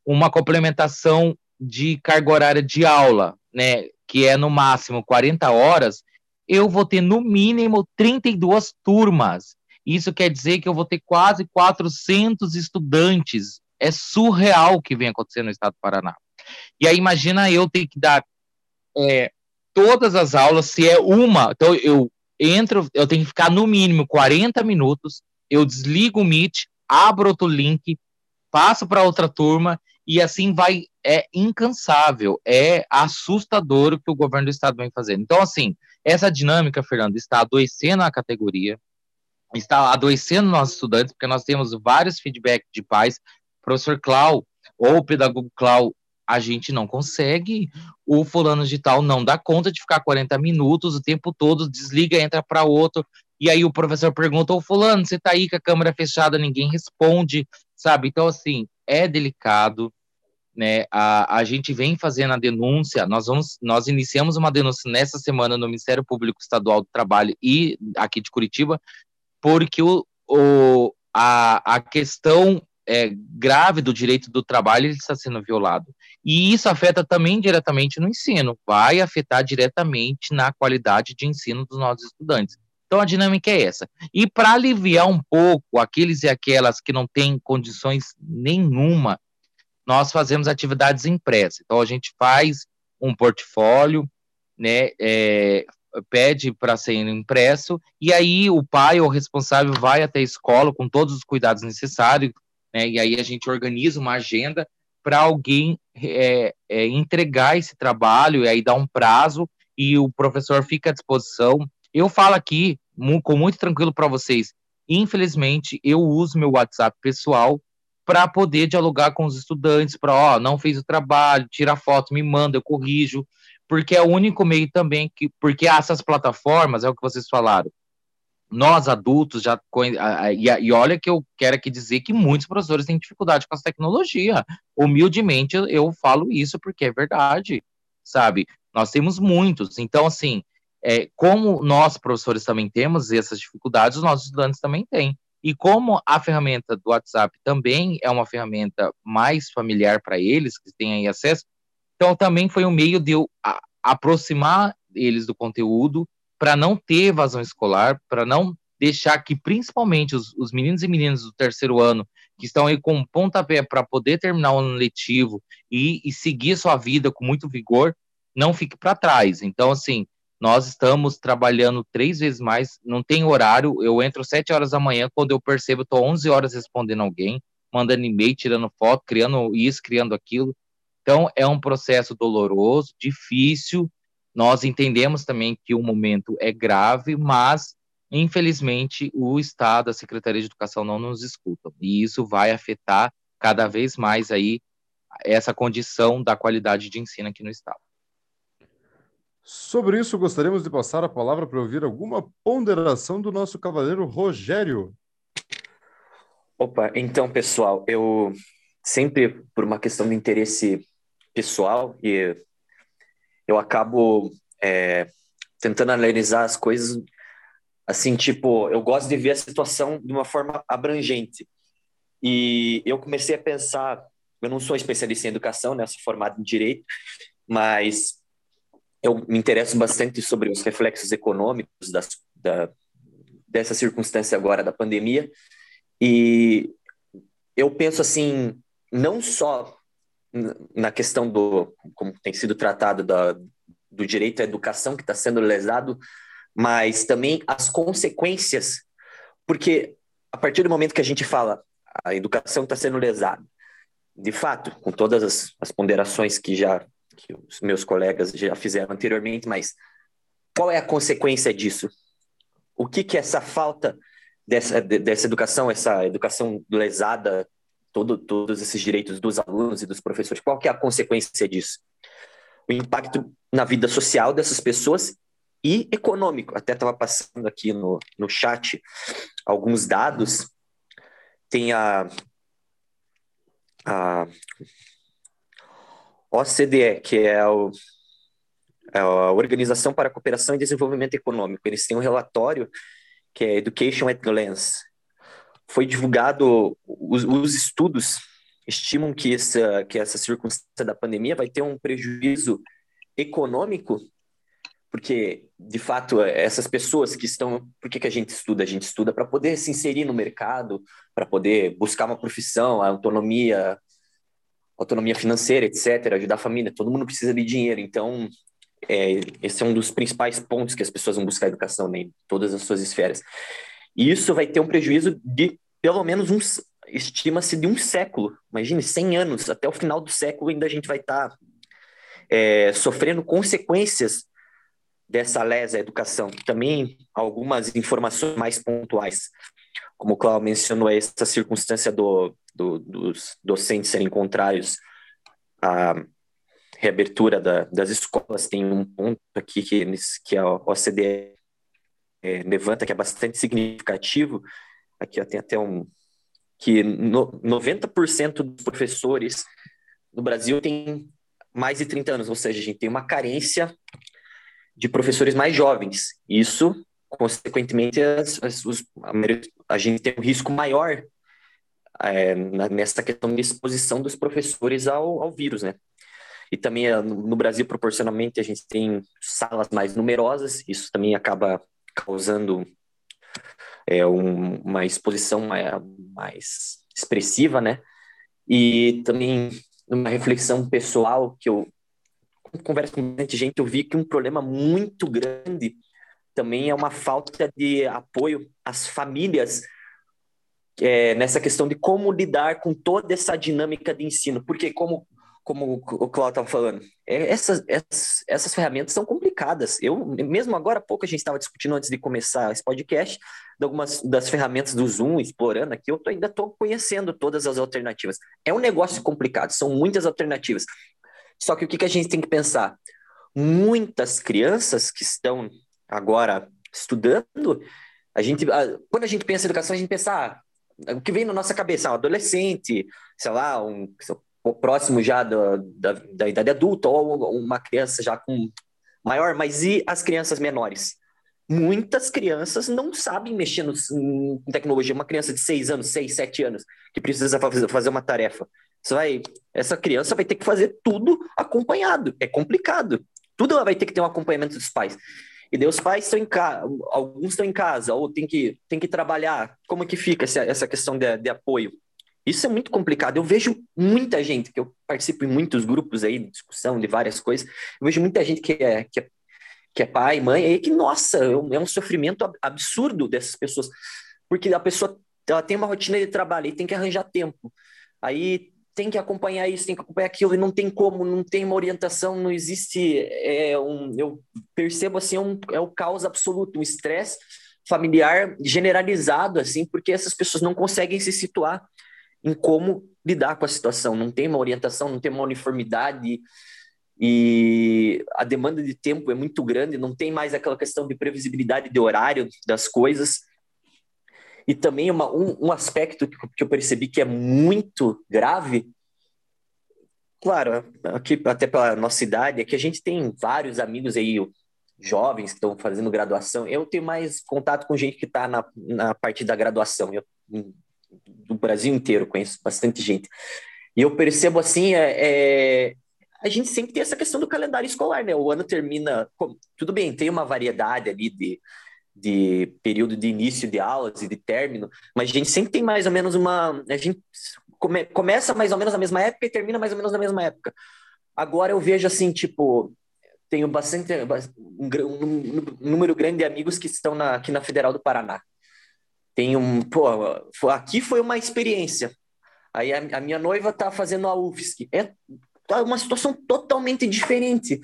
uma complementação de carga horária de aula, né, que é no máximo 40 horas, eu vou ter no mínimo 32 turmas. Isso quer dizer que eu vou ter quase 400 estudantes é surreal o que vem acontecendo no estado do Paraná. E aí imagina eu ter que dar é, todas as aulas, se é uma, então eu entro, eu tenho que ficar no mínimo 40 minutos, eu desligo o Meet, abro outro link, passo para outra turma e assim vai, é incansável, é assustador o que o governo do estado vem fazendo. Então, assim, essa dinâmica, Fernando, está adoecendo a categoria, está adoecendo nossos estudantes, porque nós temos vários feedbacks de pais professor Clau ou o pedagogo Clau, a gente não consegue, o fulano de tal não dá conta de ficar 40 minutos o tempo todo, desliga, entra para outro, e aí o professor pergunta, ô fulano, você tá aí com a câmera fechada, ninguém responde, sabe? Então, assim, é delicado, né? A, a gente vem fazendo a denúncia, nós vamos, nós iniciamos uma denúncia nessa semana no Ministério Público Estadual do Trabalho e aqui de Curitiba, porque o, o, a, a questão é, grave do direito do trabalho ele está sendo violado. E isso afeta também diretamente no ensino, vai afetar diretamente na qualidade de ensino dos nossos estudantes. Então a dinâmica é essa. E para aliviar um pouco aqueles e aquelas que não têm condições nenhuma, nós fazemos atividades impressas. Então a gente faz um portfólio, né, é, pede para ser impresso, e aí o pai ou responsável vai até a escola com todos os cuidados necessários, né? E aí a gente organiza uma agenda para alguém é, é, entregar esse trabalho, e aí dá um prazo e o professor fica à disposição. Eu falo aqui, com muito tranquilo para vocês, infelizmente, eu uso meu WhatsApp pessoal para poder dialogar com os estudantes, para, ó, não fez o trabalho, tira foto, me manda, eu corrijo, porque é o único meio também que, porque essas plataformas, é o que vocês falaram, nós adultos já e, olha que eu quero aqui dizer que muitos professores têm dificuldade com essa tecnologia. Humildemente eu falo isso porque é verdade, sabe? Nós temos muitos. Então, assim, é, como nós professores também temos essas dificuldades, os nossos estudantes também têm. E como a ferramenta do WhatsApp também é uma ferramenta mais familiar para eles, que têm aí acesso, então também foi um meio de eu aproximar eles do conteúdo para não ter evasão escolar, para não deixar que principalmente os, os, meninos e meninas do terceiro ano que estão aí com um pontapé para poder terminar o ano letivo e, e, seguir sua vida com muito vigor, não fique para trás. Então, assim, nós estamos trabalhando três vezes mais, não tem horário, eu entro sete horas da manhã, quando eu percebo, estou 11 horas respondendo alguém, mandando e-mail, tirando foto, criando isso, criando aquilo. Então, é um processo doloroso, difícil, nós entendemos também que o momento é grave, mas infelizmente, o Estado, a Secretaria de Educação não nos escutam. E isso vai afetar cada vez mais aí essa condição da qualidade de ensino aqui no Estado. Sobre isso, gostaríamos de passar a palavra para ouvir alguma ponderação do nosso cavaleiro Rogério. Opa, então, pessoal, eu sempre, por uma questão de interesse pessoal, e eu acabo é, tentando analisar as coisas assim, tipo, eu gosto de ver a situação de uma forma abrangente. E eu comecei a pensar, eu não sou especialista em educação, né, sou formado em direito, mas eu me interesso bastante sobre os reflexos econômicos das, da, dessa circunstância agora da pandemia. E eu penso assim, não só na questão do, como tem sido tratado, da, do direito à educação que está sendo lesado, mas também as consequências, porque a partir do momento que a gente fala a educação está sendo lesada, de fato, com todas as, as ponderações que já que os meus colegas já fizeram anteriormente, mas qual é a consequência disso? O que que essa falta dessa, dessa educação, essa educação lesada, todo, todos esses direitos dos alunos e dos professores, qual que é a consequência disso? O impacto na vida social dessas pessoas e econômico. Até estava passando aqui no, no chat alguns dados. Tem a, a OCDE, que é, o, é a Organização para a Cooperação e Desenvolvimento Econômico. Eles têm um relatório que é Education at Glance. Foi divulgado, os, os estudos estimam que essa, que essa circunstância da pandemia vai ter um prejuízo econômico porque de fato essas pessoas que estão por que, que a gente estuda? A gente estuda para poder se inserir no mercado para poder buscar uma profissão a autonomia autonomia financeira etc ajudar a família. Todo mundo precisa de dinheiro. Então é, esse é um dos principais pontos que as pessoas vão buscar educação né, em todas as suas esferas e isso vai ter um prejuízo de pelo menos uns estima-se de um século imagine 100 anos até o final do século ainda a gente vai estar tá, é, sofrendo consequências dessa lesa educação. Também algumas informações mais pontuais, como o Cláudio mencionou, essa circunstância do, do, dos docentes serem contrários à reabertura da, das escolas. Tem um ponto aqui que, que a OCDE é, levanta que é bastante significativo. Aqui ó, tem até um que no, 90% dos professores no Brasil têm mais de 30 anos, ou seja, a gente tem uma carência de professores mais jovens. Isso, consequentemente, as, as, os, a, a, gente tem um risco maior é, nessa questão de exposição dos professores ao, ao vírus, né? E também é, no Brasil, proporcionalmente, a gente tem salas mais numerosas, isso também acaba causando é, um, uma exposição mais, mais expressiva, né? E também uma reflexão pessoal que eu converso com muita gente, eu vi que um problema muito grande também é uma falta de apoio às famílias é, nessa questão de como lidar com toda essa dinâmica de ensino. Porque, como, como o Cláudio estava falando, é, essas, essas, essas ferramentas são complicadas. Eu, mesmo agora há pouco, a gente estava discutindo antes de começar esse podcast, de algumas das ferramentas do Zoom, explorando aqui, eu tô, ainda estou conhecendo todas as alternativas. É um negócio complicado, são muitas alternativas. Só que o que, que a gente tem que pensar? Muitas crianças que estão agora estudando, a gente, quando a gente pensa em educação, a gente pensa, ah, o que vem na nossa cabeça, um adolescente, sei lá, um próximo já da, da, da idade adulta, ou uma criança já com maior, mas e as crianças menores? Muitas crianças não sabem mexer no, em tecnologia. Uma criança de 6 anos, 6, 7 anos, que precisa fazer uma tarefa. Você vai, essa criança vai ter que fazer tudo acompanhado. É complicado. Tudo ela vai ter que ter um acompanhamento dos pais. E daí os pais estão em casa, alguns estão em casa, ou tem que, tem que trabalhar. Como que fica essa, essa questão de, de apoio? Isso é muito complicado. Eu vejo muita gente, que eu participo em muitos grupos aí de discussão de várias coisas, eu vejo muita gente que é, que é, que é pai, mãe, e que, nossa, é um, é um sofrimento absurdo dessas pessoas. Porque a pessoa ela tem uma rotina de trabalho e tem que arranjar tempo. Aí tem que acompanhar isso, tem que acompanhar aquilo, e não tem como, não tem uma orientação, não existe é, um, eu percebo assim, é um, é o caos absoluto, um estresse familiar generalizado, assim, porque essas pessoas não conseguem se situar em como lidar com a situação. Não tem uma orientação, não tem uma uniformidade e a demanda de tempo é muito grande, não tem mais aquela questão de previsibilidade de horário das coisas. E também uma, um, um aspecto que, que eu percebi que é muito grave, claro, aqui até pela nossa idade, é que a gente tem vários amigos aí, jovens que estão fazendo graduação. Eu tenho mais contato com gente que está na, na parte da graduação. Eu, do Brasil inteiro, conheço bastante gente. E eu percebo assim, é, é, a gente sempre tem essa questão do calendário escolar, né? O ano termina, tudo bem, tem uma variedade ali de, de período de início de aulas e de término, mas a gente sempre tem mais ou menos uma, a gente come, começa mais ou menos na mesma época e termina mais ou menos na mesma época. Agora eu vejo assim, tipo, tenho bastante um, um, número grande de amigos que estão na, aqui na Federal do Paraná. Tem um, pô, aqui foi uma experiência. Aí a, a minha noiva tá fazendo a UFSC. É tá uma situação totalmente diferente.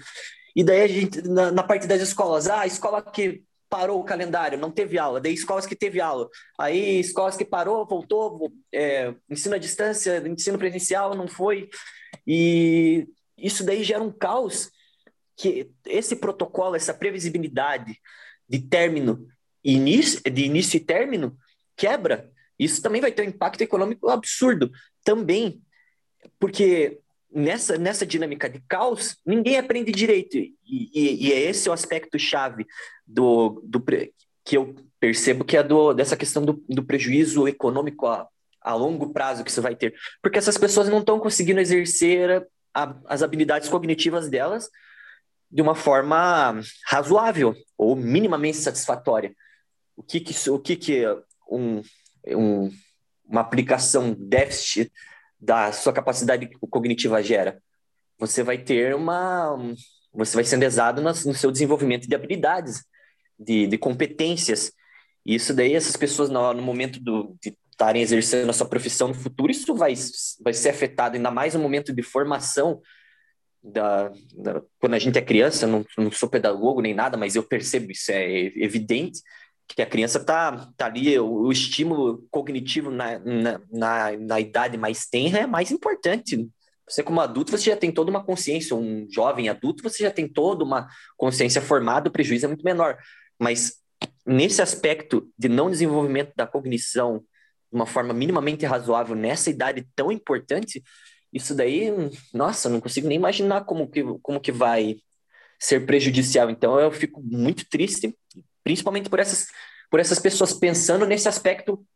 E daí a gente, na, na parte das escolas, ah, a escola que parou o calendário, não teve aula, daí escolas que teve aula, aí escolas que parou, voltou, é, ensino à distância, ensino presencial, não foi, e isso daí gera um caos que esse protocolo, essa previsibilidade de término, início, de início e término, quebra. Isso também vai ter um impacto econômico absurdo. Também, porque nessa, nessa dinâmica de caos, ninguém aprende direito. E, e, e é esse o aspecto chave do, do que eu percebo que é do, dessa questão do, do prejuízo econômico a, a longo prazo que isso vai ter. Porque essas pessoas não estão conseguindo exercer a, as habilidades cognitivas delas de uma forma razoável ou minimamente satisfatória. O que que, o que, que um, um, uma aplicação déficit da sua capacidade cognitiva gera? Você vai ter uma. Você vai ser lesado no, seu desenvolvimento de habilidades, de, de competências. E isso daí, essas pessoas, no, no momento do, de estarem exercendo a sua profissão no futuro, isso vai, vai ser afetado, ainda mais no momento de formação. Da, da quando a gente é criança, não, não sou pedagogo nem nada, mas eu percebo isso, é evidente que a criança está tá ali, o, o, estímulo cognitivo na, na, na, na, idade mais tenra é mais importante. Você, como adulto, você já tem toda uma consciência, um jovem adulto, você já tem toda uma consciência formada, o prejuízo é muito menor. Mas nesse aspecto de não desenvolvimento da cognição de uma forma minimamente razoável nessa idade tão importante, isso daí, nossa, não consigo nem imaginar como que, como que vai ser prejudicial. Então, eu fico muito triste principalmente por essas, por essas pessoas pensando nesse aspecto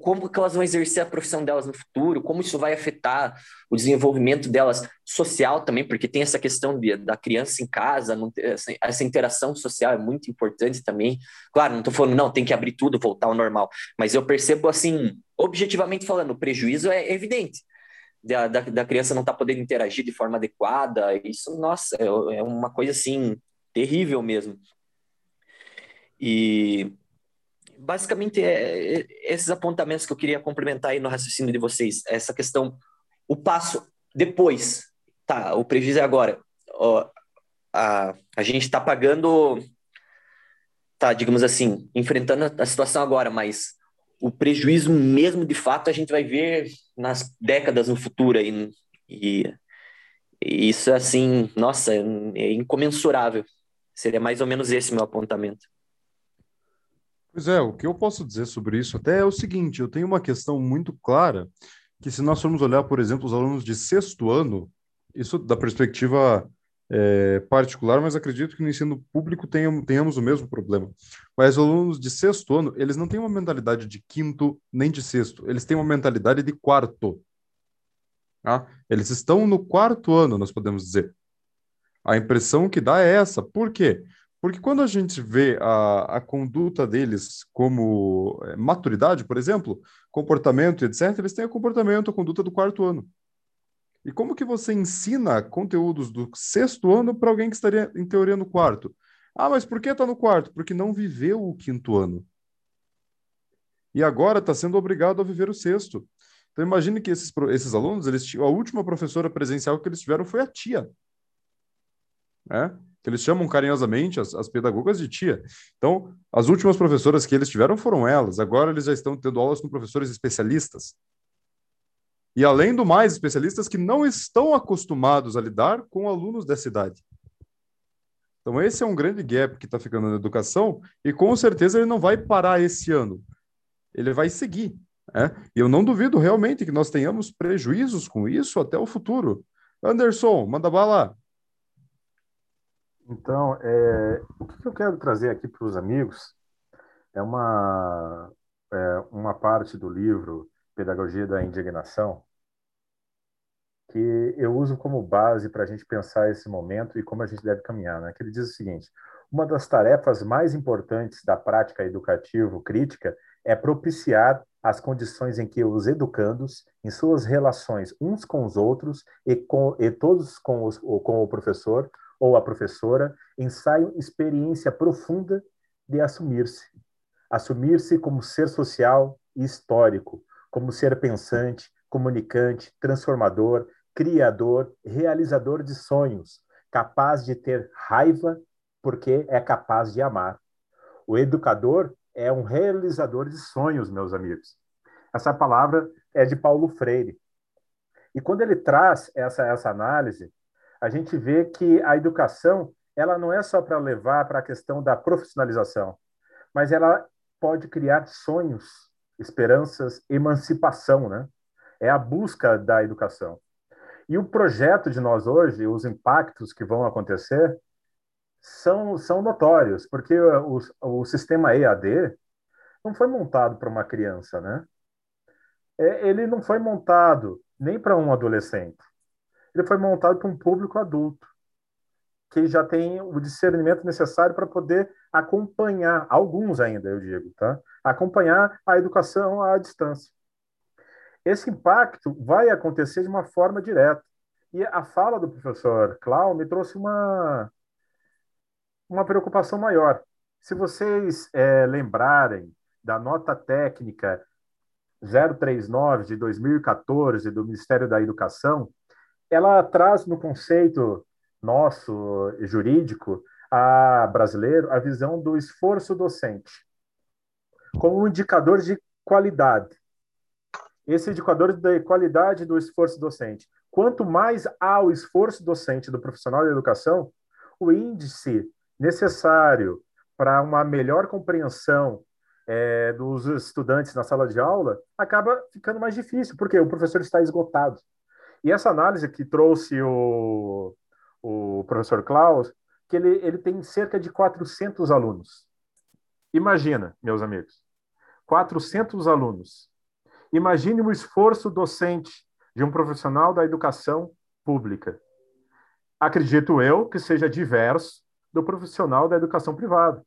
como que elas vão exercer a profissão delas no futuro, como isso vai afetar o desenvolvimento delas social também, porque tem essa questão de, da criança em casa, essa, essa, interação social é muito importante também. Claro, não estou falando, não, tem que abrir tudo, voltar ao normal, mas eu percebo, assim, objetivamente falando, o prejuízo é evidente. Da, da, da criança não estar tá podendo interagir de forma adequada, isso, nossa, é, é uma coisa, assim, terrível mesmo. E basicamente é, é, esses apontamentos que eu queria complementar aí no raciocínio de vocês, essa questão, o passo depois, tá, o prejuízo é agora, ó, a, a gente está pagando, tá, digamos assim, enfrentando a situação agora, mas o prejuízo mesmo de fato a gente vai ver nas décadas no futuro aí, e, e isso assim, nossa, é incomensurável. Seria mais ou menos esse meu apontamento. Pois é, o que eu posso dizer sobre isso até é o seguinte: eu tenho uma questão muito clara que, se nós formos olhar, por exemplo, os alunos de sexto ano, isso da perspectiva é, particular, mas acredito que no ensino público tenhamos, tenhamos o mesmo problema. Mas os alunos de sexto ano, eles não têm uma mentalidade de quinto nem de sexto, eles têm uma mentalidade de quarto. Tá? Eles estão no quarto ano, nós podemos dizer. A impressão que dá é essa. Por quê? Porque quando a gente vê a, a conduta deles como é, maturidade, por exemplo, comportamento, etc., eles têm o comportamento, a conduta do quarto ano. E como que você ensina conteúdos do sexto ano para alguém que estaria, em teoria, no quarto? Ah, mas por que está no quarto? Porque não viveu o quinto ano. E agora está sendo obrigado a viver o sexto. Então imagine que esses, esses alunos, eles, a última professora presencial que eles tiveram foi a tia. Né? Que eles chamam carinhosamente as, as pedagogas de tia. Então, as últimas professoras que eles tiveram foram elas. Agora eles já estão tendo aulas com professores especialistas. E além do mais, especialistas que não estão acostumados a lidar com alunos dessa idade. Então, esse é um grande gap que está ficando na educação, e com certeza ele não vai parar esse ano. Ele vai seguir. Né? E eu não duvido realmente que nós tenhamos prejuízos com isso até o futuro. Anderson, manda bala. Então, é, o que eu quero trazer aqui para os amigos é uma, é uma parte do livro Pedagogia da Indignação, que eu uso como base para a gente pensar esse momento e como a gente deve caminhar. Né? Que ele diz o seguinte: uma das tarefas mais importantes da prática educativo-crítica é propiciar as condições em que os educandos, em suas relações uns com os outros e, com, e todos com, os, com o professor ou a professora, ensaiam experiência profunda de assumir-se. Assumir-se como ser social e histórico, como ser pensante, comunicante, transformador, criador, realizador de sonhos, capaz de ter raiva porque é capaz de amar. O educador é um realizador de sonhos, meus amigos. Essa palavra é de Paulo Freire. E quando ele traz essa, essa análise, a gente vê que a educação ela não é só para levar para a questão da profissionalização, mas ela pode criar sonhos, esperanças, emancipação, né? É a busca da educação. E o projeto de nós hoje, os impactos que vão acontecer, são, são notórios, porque o, o sistema EAD não foi montado para uma criança, né? É, ele não foi montado nem para um adolescente. Ele foi montado para um público adulto, que já tem o discernimento necessário para poder acompanhar, alguns ainda, eu digo, tá? Acompanhar a educação à distância. Esse impacto vai acontecer de uma forma direta. E a fala do professor Clau me trouxe uma, uma preocupação maior. Se vocês é, lembrarem da nota técnica 039 de 2014 do Ministério da Educação, ela traz no conceito nosso jurídico a brasileiro a visão do esforço docente como um indicador de qualidade. Esse indicador de qualidade do esforço docente. Quanto mais há o esforço docente do profissional de educação, o índice necessário para uma melhor compreensão é, dos estudantes na sala de aula acaba ficando mais difícil, porque o professor está esgotado. E essa análise que trouxe o, o professor Klaus, que ele, ele tem cerca de 400 alunos. Imagina, meus amigos, 400 alunos. Imagine o esforço docente de um profissional da educação pública. Acredito eu que seja diverso do profissional da educação privada.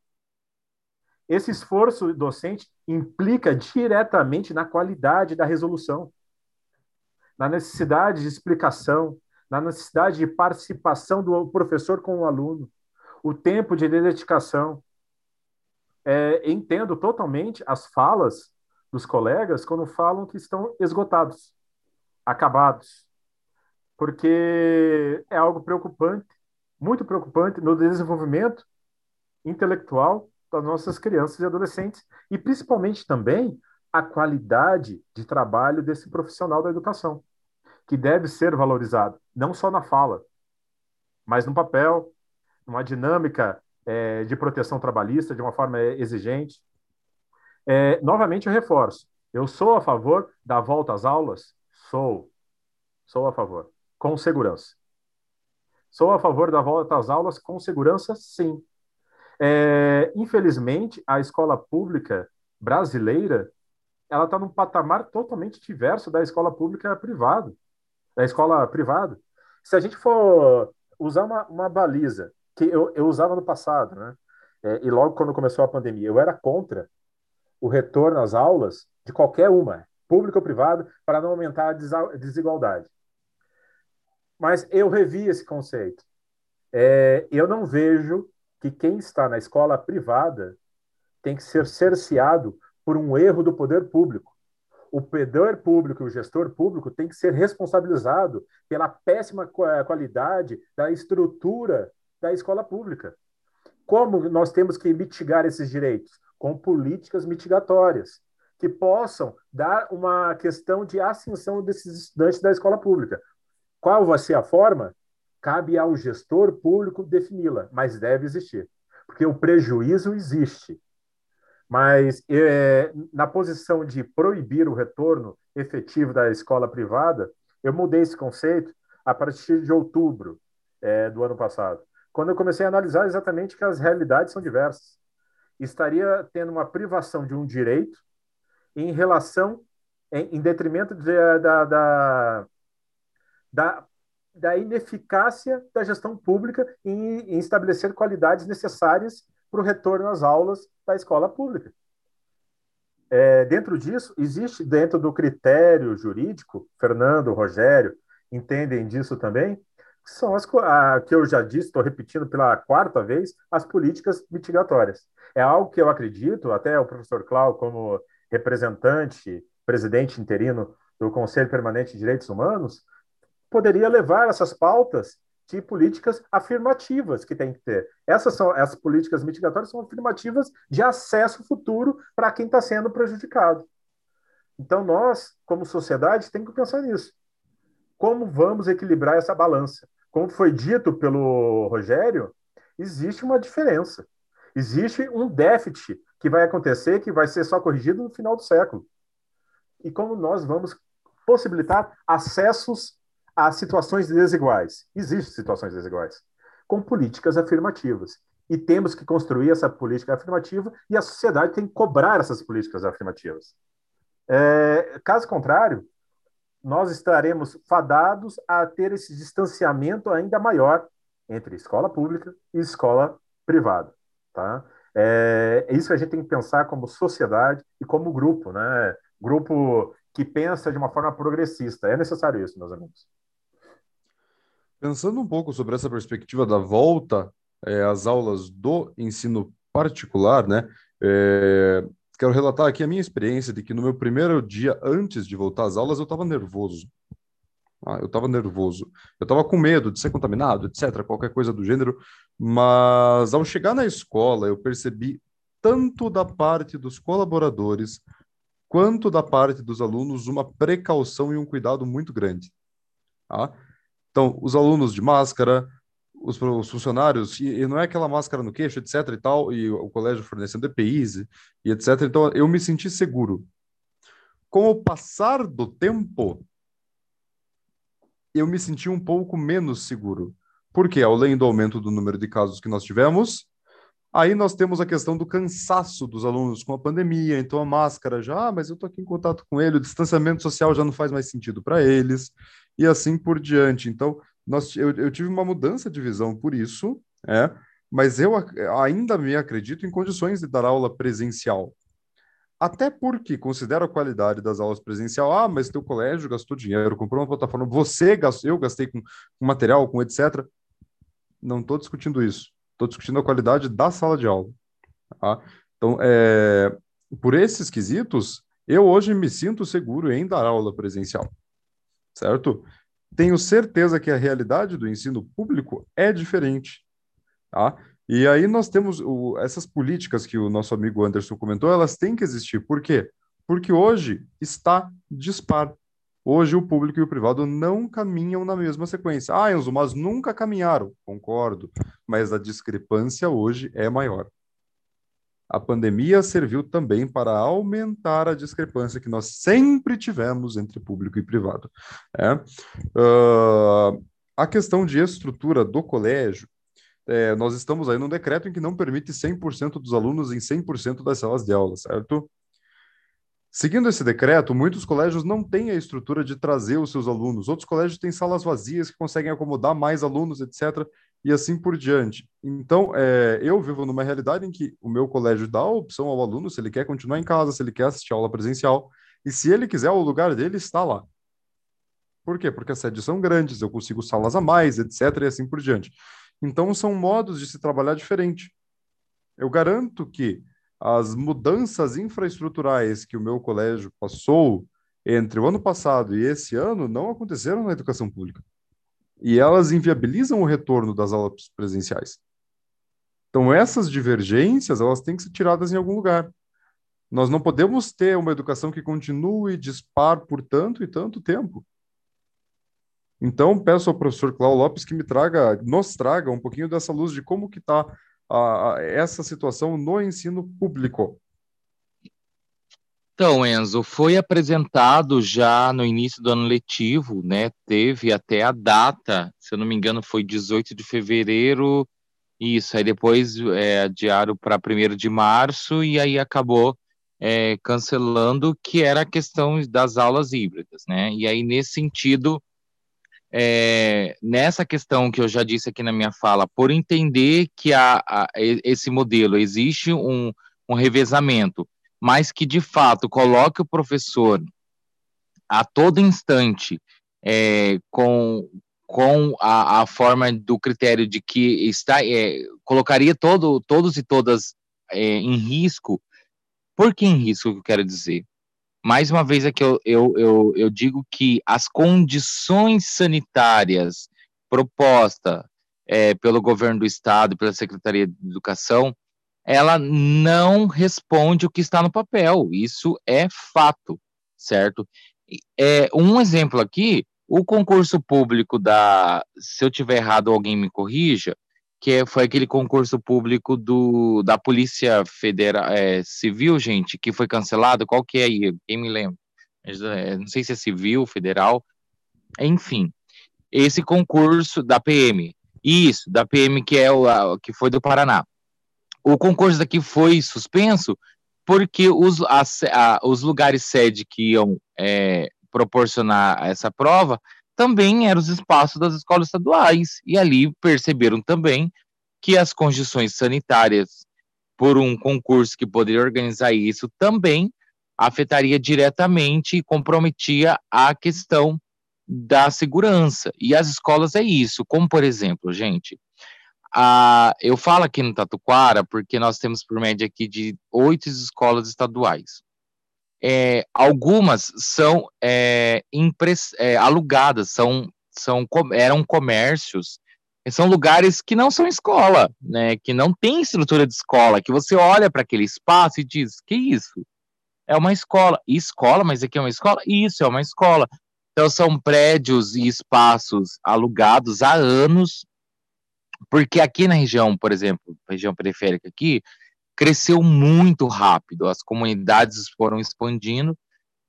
Esse esforço docente implica diretamente na qualidade da resolução, na necessidade de explicação, na necessidade de participação do professor com o aluno, o tempo de dedicação. É, entendo totalmente as falas dos colegas quando falam que estão esgotados, acabados, porque é algo preocupante, muito preocupante no desenvolvimento intelectual das nossas crianças e adolescentes e principalmente também a qualidade de trabalho desse profissional da educação, que deve ser valorizado, não só na fala, mas no papel, numa dinâmica é, de proteção trabalhista de uma forma exigente. É, novamente, eu reforço: eu sou a favor da volta às aulas? Sou. Sou a favor, com segurança. Sou a favor da volta às aulas com segurança, sim. É, infelizmente, a escola pública brasileira ela está num patamar totalmente diverso da escola pública privada, da escola privada. Se a gente for usar uma, uma baliza que eu, eu usava no passado, né? É, e logo quando começou a pandemia, eu era contra o retorno às aulas de qualquer uma, pública ou privada, para não aumentar a desigualdade. Mas eu revi esse conceito. É, eu não vejo que quem está na escola privada tem que ser cerceado por um erro do poder público. O poder público e o gestor público tem que ser responsabilizado pela péssima qualidade da estrutura da escola pública. Como nós temos que mitigar esses direitos? Com políticas mitigatórias, que possam dar uma questão de ascensão desses estudantes da escola pública. Qual vai ser a forma? Cabe ao gestor público defini-la, mas deve existir, porque o prejuízo existe. Mas é, na posição de proibir o retorno efetivo da escola privada, eu mudei esse conceito a partir de outubro é, do ano passado, quando eu comecei a analisar exatamente que as realidades são diversas. Estaria tendo uma privação de um direito em relação, em, em detrimento de, da, da, da, da, ineficácia da gestão pública em, em estabelecer qualidades necessárias para o retorno às aulas da escola pública. É, dentro disso, existe dentro do critério jurídico, Fernando, Rogério, entendem disso também, que são as a, que eu já disse, estou repetindo pela quarta vez, as políticas mitigatórias. É algo que eu acredito, até o professor Clau, como representante, presidente interino do Conselho Permanente de Direitos Humanos, poderia levar essas pautas de políticas afirmativas que tem que ter. Essas são as políticas mitigatórias são afirmativas de acesso futuro para quem está sendo prejudicado. Então nós, como sociedade, temos que pensar nisso. Como vamos equilibrar essa balança? Como foi dito pelo Rogério, existe uma diferença. Existe um déficit que vai acontecer, que vai ser só corrigido no final do século. E como nós vamos possibilitar acessos a situações desiguais. Existem situações desiguais. Com políticas afirmativas. E temos que construir essa política afirmativa e a sociedade tem que cobrar essas políticas afirmativas. É, caso contrário, nós estaremos fadados a ter esse distanciamento ainda maior entre escola pública e escola privada. Tá? É, isso a gente tem que pensar como sociedade e como grupo, né? Grupo que pensa de uma forma progressista. É necessário isso, meus amigos. Pensando um pouco sobre essa perspectiva da volta é, às aulas do ensino particular, né? É, quero relatar aqui a minha experiência de que no meu primeiro dia antes de voltar às aulas eu estava nervoso. Ah, eu estava nervoso. Eu estava com medo de ser contaminado, etc., qualquer coisa do gênero. Mas ao chegar na escola, eu percebi tanto da parte dos colaboradores quanto da parte dos alunos uma precaução e um cuidado muito grande. Tá? Então, os alunos de máscara, os, os funcionários, e, e, não é aquela máscara no queixo, etc. e tal, e o colégio fornecendo EPIs e, etc. Então, eu me senti seguro. Com o passar do tempo, eu me senti um pouco menos seguro. Porque, além do aumento do número de casos que nós tivemos, Aí nós temos a questão do cansaço dos alunos com a pandemia, então a máscara já, ah, mas eu estou aqui em contato com ele, o distanciamento social já não faz mais sentido para eles, e assim por diante. Então, nós, eu, eu tive uma mudança de visão por isso, é, mas eu ainda me acredito em condições de dar aula presencial. Até porque considero a qualidade das aulas presencial. Ah, mas teu colégio gastou dinheiro, comprou uma plataforma, você gastou, eu gastei com, com material, com etc. Não estou discutindo isso estou discutindo a qualidade da sala de aula. Tá? Então, é, por esses quesitos, eu hoje me sinto seguro em dar aula presencial, certo? Tenho certeza que a realidade do ensino público é diferente, tá? E aí nós temos o, essas políticas que o nosso amigo Anderson comentou, elas têm que existir. Por quê? Porque hoje está dispar. Hoje o público e o privado não caminham na mesma sequência. Ah, Enzo, mas nunca caminharam. Concordo, mas a discrepância hoje é maior. A pandemia serviu também para aumentar a discrepância que nós sempre tivemos entre público e privado. Uh, a questão de estrutura do colégio, é, nós estamos aí num decreto em que não permite 100% dos alunos em 100% das salas de aula, certo? Seguindo esse decreto, muitos colégios não têm a estrutura de trazer os seus alunos. Outros colégios têm salas vazias que conseguem acomodar mais alunos, etc. E assim por diante. Então, é, eu vivo numa realidade em que o meu colégio dá a opção ao aluno se ele quer continuar em casa, se ele quer assistir aula presencial. E se ele quiser, o lugar dele está lá. Por quê? Porque as sedes são grandes, eu consigo salas a mais, etc. E assim por diante. Então, são modos de se trabalhar diferente. Eu garanto que as mudanças infraestruturais que o meu colégio passou entre o ano passado e esse ano não aconteceram na educação pública. E elas inviabilizam o retorno das aulas presenciais. Então, essas divergências, elas têm que ser tiradas em algum lugar. Nós não podemos ter uma educação que continue dispar por tanto e tanto tempo. Então, peço ao professor Cláudio Lopes que me traga, nos traga um pouquinho dessa luz de como que está essa situação no ensino público. Então, Enzo, foi apresentado já no início do ano letivo, né? Teve até a data, se eu não me engano, foi 18 de fevereiro, isso, aí depois é, adiaram para 1 de março, e aí acabou é, cancelando, que era a questão das aulas híbridas, né? E aí, nesse sentido, é, nessa questão que eu já disse aqui na minha fala, por entender que a, esse modelo existe um, um revezamento mas que de fato coloque o professor a todo instante é, com, com a, a, forma do critério de que está é, colocaria todo, todos e todas é, em risco. Por que em risco que eu quero dizer? Mais uma vez aqui eu, eu, eu, eu digo que as condições sanitárias propostas é, pelo governo do estado, pela Secretaria de Educação, ela não responde o que está no papel. Isso é fato, certo? É, um exemplo aqui, o concurso público da, se eu tiver errado, alguém me corrija, que é, foi aquele concurso público do, da Polícia Federal é, Civil, gente, que foi cancelado. Qual que é aí? Quem me lembra? É, não sei se é civil, federal. Enfim, esse concurso da PM. Isso, da PM que é o que foi do Paraná o concurso daqui foi suspenso porque os, a, a, os lugares sede que iam é, proporcionar essa prova também eram os espaços das escolas estaduais, e ali perceberam também que as condições sanitárias por um concurso que poderia organizar isso também afetaria diretamente e comprometia a questão da segurança. E as escolas é isso, como por exemplo, gente, ah, eu falo aqui no Tatuquara porque nós temos por média aqui de oito escolas estaduais. É, algumas são é, é, alugadas, são, são, eram comércios, são lugares que não são escola, né, que não tem estrutura de escola, que você olha para aquele espaço e diz, que isso? É uma escola. escola, mas aqui é uma escola? Isso, é uma escola. Então, são prédios e espaços alugados há anos, porque aqui na região, por exemplo, região periférica aqui, cresceu muito rápido, as comunidades foram expandindo,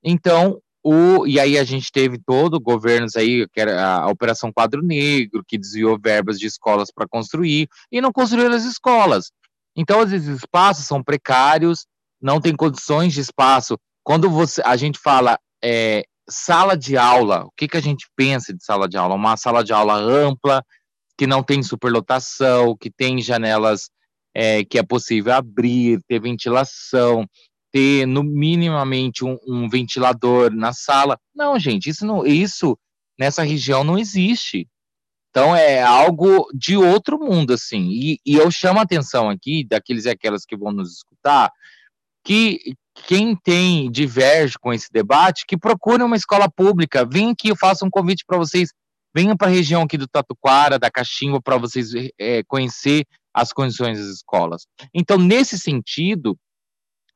então, o, e aí a gente teve todo governos aí, que era a Operação Quadro Negro, que desviou verbas de escolas para construir, e não construíram as escolas. Então, esses espaços são precários, não tem condições de espaço. Quando você, a gente fala é, sala de aula, o que, que a gente pensa de sala de aula? Uma sala de aula ampla, que não tem superlotação, que tem janelas é, que é possível abrir, ter ventilação, ter no minimamente um, um, ventilador na sala. Não, gente, isso não, isso nessa região não existe. Então é algo de outro mundo, assim. E, e eu chamo a atenção aqui daqueles e aquelas que vão nos escutar, que quem tem diverge com esse debate, que procure uma escola pública. Vem aqui, eu faço um convite para vocês Venham para a região aqui do Tatuquara, da Caximba, para vocês é, conhecer as condições das escolas. Então, nesse sentido,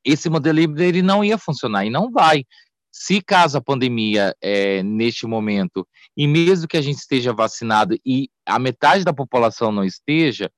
esse modelo híbrido ele não ia funcionar e não vai. Se caso a pandemia é, neste momento, e mesmo que a gente esteja vacinado e a metade da população não esteja,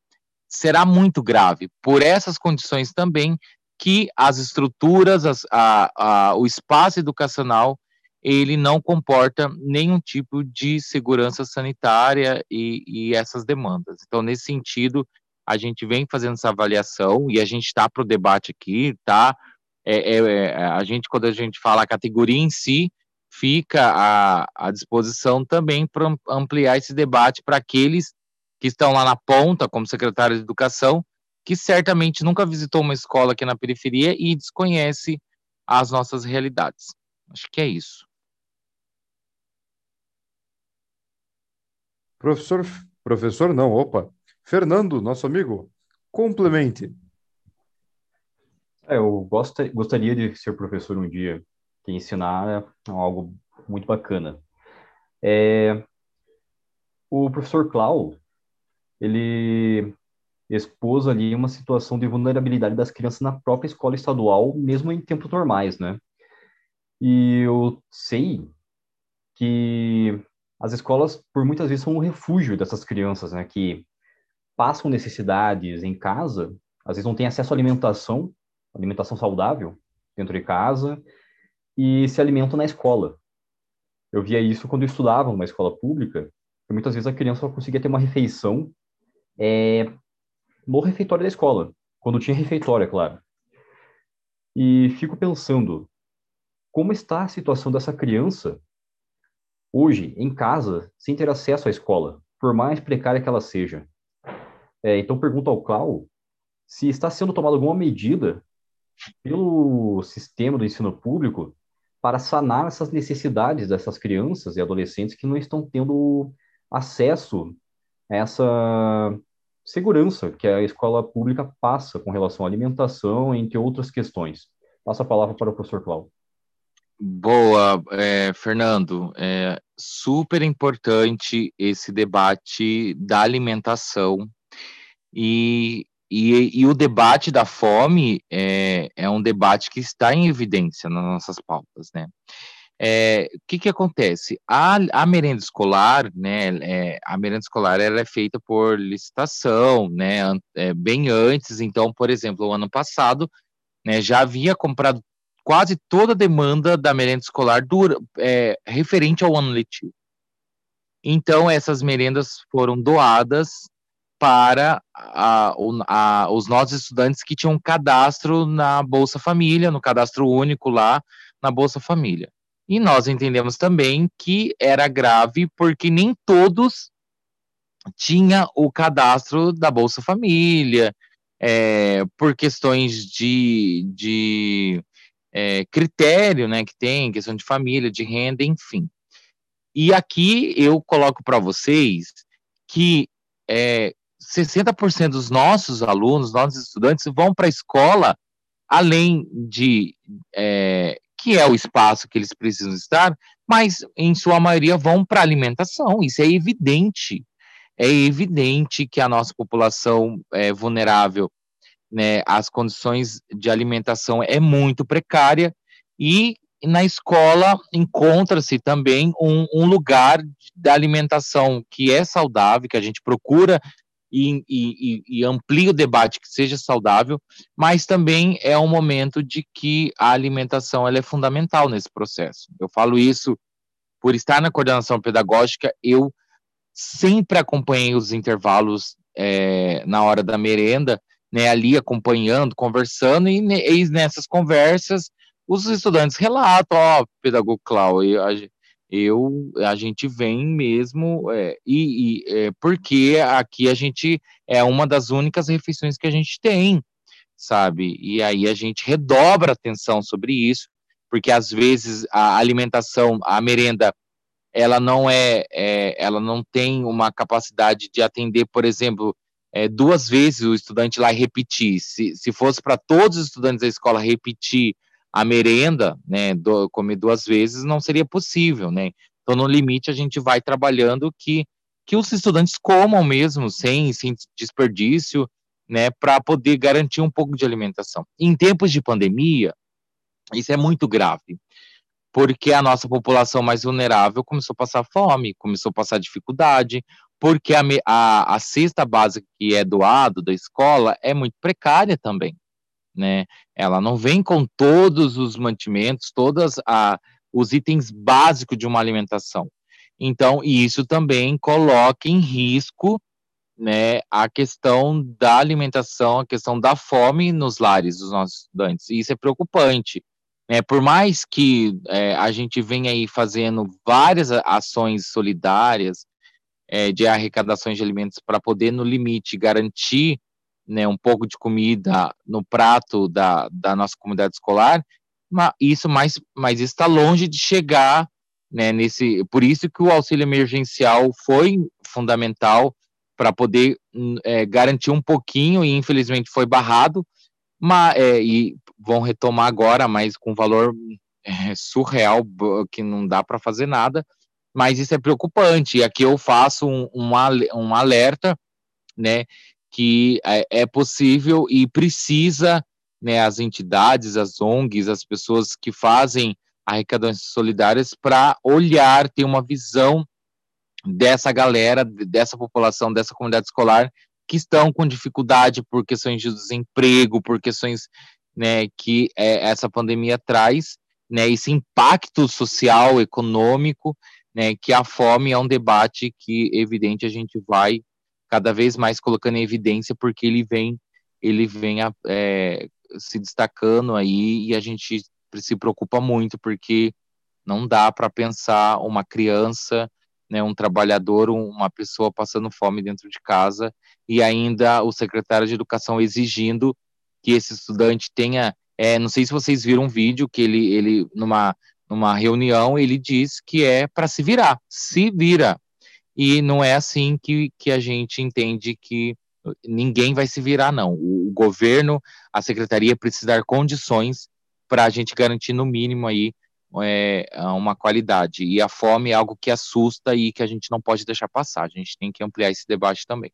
será muito grave, por essas condições também que as estruturas, as, a, a, o espaço educacional ele não comporta nenhum tipo de segurança sanitária e, e essas demandas. Então, nesse sentido, a gente vem fazendo essa avaliação e a gente está para o debate aqui, tá? É, é, é, a gente, quando a gente fala a categoria em si, fica à, à disposição também para ampliar esse debate para aqueles que estão lá na ponta, como secretário de Educação, que certamente nunca visitou uma escola aqui na periferia e desconhece as nossas realidades. Acho que é isso. Professor, professor não, opa. Fernando, nosso amigo, complemente. É, eu gosto, gostaria de ser professor um dia, que ensinar é algo muito bacana. É, o professor Clau, ele expôs ali uma situação de vulnerabilidade das crianças na própria escola estadual, mesmo em tempos normais, né? E eu sei que as escolas, por muitas vezes, são um refúgio dessas crianças, né? Que passam necessidades em casa, às vezes não têm acesso à alimentação, alimentação saudável dentro de casa, e se alimentam na escola. Eu via isso quando eu estudava numa escola pública, que muitas vezes a criança só conseguia ter uma refeição é, no refeitório da escola, quando tinha refeitório, é claro. E fico pensando, como está a situação dessa criança hoje, em casa, sem ter acesso à escola, por mais precária que ela seja? É, então, pergunto ao Clau se está sendo tomada alguma medida pelo sistema do ensino público para sanar essas necessidades dessas crianças e adolescentes que não estão tendo acesso a essa segurança que a escola pública passa com relação à alimentação, entre outras questões. Passo a palavra para o professor Cláudio. Boa, é, Fernando. É super importante esse debate da alimentação e, e, e, o debate da fome é, é um debate que está em evidência nas nossas pautas, né? É, o que que acontece? A, a merenda escolar, né, é, a merenda escolar ela é feita por licitação, né, é, bem antes, então, por exemplo, o ano passado, né, já havia comprado quase toda a demanda da merenda escolar dura, é, referente ao ano letivo. Então, essas merendas foram doadas para a, a, os nossos estudantes que tinham cadastro na Bolsa Família, no cadastro único lá na Bolsa Família. E nós entendemos também que era grave porque nem todos tinha o cadastro da Bolsa Família, é, por questões de, de é, critério, né, que tem, questão de família, de renda, enfim. E aqui eu coloco para vocês que é, 60% dos nossos alunos, nossos estudantes, vão para a escola, além de é, que é o espaço que eles precisam estar, mas em sua maioria vão para alimentação. Isso é evidente. É evidente que a nossa população é vulnerável, né, as condições de alimentação é muito precária e na escola encontra-se também um, um lugar da alimentação que é saudável, que a gente procura e, e, e amplie o debate que seja saudável, mas também é um momento de que a alimentação ela é fundamental nesse processo. Eu falo isso por estar na coordenação pedagógica, eu sempre acompanhei os intervalos é, na hora da merenda, né, ali acompanhando, conversando, e, e nessas conversas os estudantes relatam, ó, oh, pedagogo Cláudio, eu a gente vem mesmo é, e, e é, porque aqui a gente é uma das únicas refeições que a gente tem, sabe? E aí a gente redobra atenção sobre isso, porque às vezes a alimentação, a merenda, ela não é, é ela não tem uma capacidade de atender, por exemplo, é, duas vezes o estudante lá repetir. Se, se fosse para todos os estudantes da escola repetir a merenda, né, do, comer duas vezes não seria possível, né? Então, no limite, a gente vai trabalhando que, que os estudantes comam mesmo, sem, sem desperdício, né, para poder garantir um pouco de alimentação. Em tempos de pandemia, isso é muito grave, porque a nossa população mais vulnerável começou a passar fome, começou a passar dificuldade, porque a, a, a cesta básica que é doado da escola é muito precária também né? Ela não vem com todos os mantimentos, todos os itens básicos de uma alimentação. Então, isso também coloca em risco né, a questão da alimentação, a questão da fome nos lares dos nossos estudantes. E isso é preocupante. Né? Por mais que é, a gente venha aí fazendo várias ações solidárias é, de arrecadações de alimentos para poder, no limite, garantir né, um pouco de comida no prato da, da nossa comunidade escolar, mas isso mais, mas está longe de chegar né, nesse, por isso que o auxílio emergencial foi fundamental para poder hum, é, garantir um pouquinho e infelizmente foi barrado, mas, é, e vão retomar agora, mas com valor é, surreal que não dá para fazer nada, mas isso é preocupante. E aqui eu faço um, um alerta, né, que é, é possível e precisa, né, as entidades, as ONGs, as pessoas que fazem arrecadações solidárias para olhar, ter uma visão dessa galera, dessa população, dessa comunidade escolar que estão com dificuldade por questões de desemprego, por questões né, que é, essa pandemia traz, né, esse impacto social, econômico, né, que a fome é um debate que, evidente, a gente vai cada vez mais colocando em evidência, porque ele vem, ele vem é, se destacando aí e a gente se preocupa muito, porque não dá para pensar uma criança, né, um trabalhador, uma pessoa passando fome dentro de casa e ainda o secretário de educação exigindo que esse estudante tenha, é, não sei se vocês viram um vídeo que ele, ele numa numa reunião, ele diz que é para se virar, se vira. E não é assim que, que a gente entende que ninguém vai se virar, não. O, governo, a secretaria precisa dar condições para a gente garantir, no mínimo, aí, é, uma qualidade. E a fome é algo que assusta e que a gente não pode deixar passar. A gente tem que ampliar esse debate também.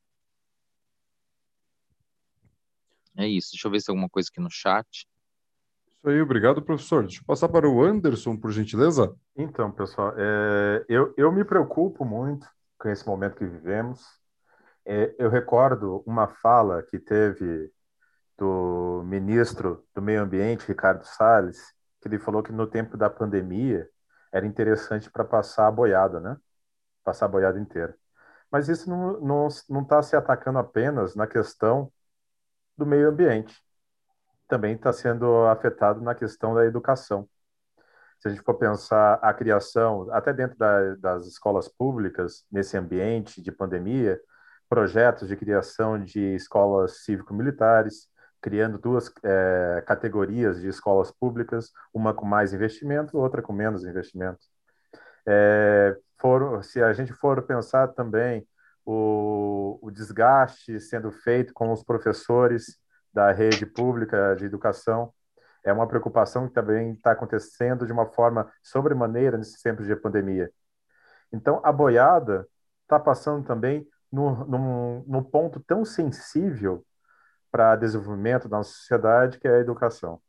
É isso. Deixa eu ver se tem alguma coisa aqui no chat. Isso aí, obrigado, professor. Deixa eu passar para o Anderson, por gentileza. Então, pessoal, é, eu, eu me preocupo muito com esse momento que vivemos. É, eu recordo uma fala que teve do ministro do Meio Ambiente, Ricardo Salles, que ele falou que no tempo da pandemia era interessante para passar a boiada, né? Passar a boiada inteira. Mas isso não está não, não tá se atacando apenas na questão do meio ambiente também está sendo afetado na questão da educação. Se a gente for pensar a criação, até dentro da, das escolas públicas, nesse ambiente de pandemia, projetos de criação de escolas cívico-militares, criando duas é, categorias de escolas públicas, uma com mais investimento, outra com menos investimento. É, se a gente for pensar também o, o desgaste sendo feito com os professores da rede pública de educação. É uma preocupação que também está acontecendo de uma forma sobremaneira nesses tempos de pandemia. Então, a boiada está passando também no, num, num ponto tão sensível para desenvolvimento da nossa sociedade, que é a educação.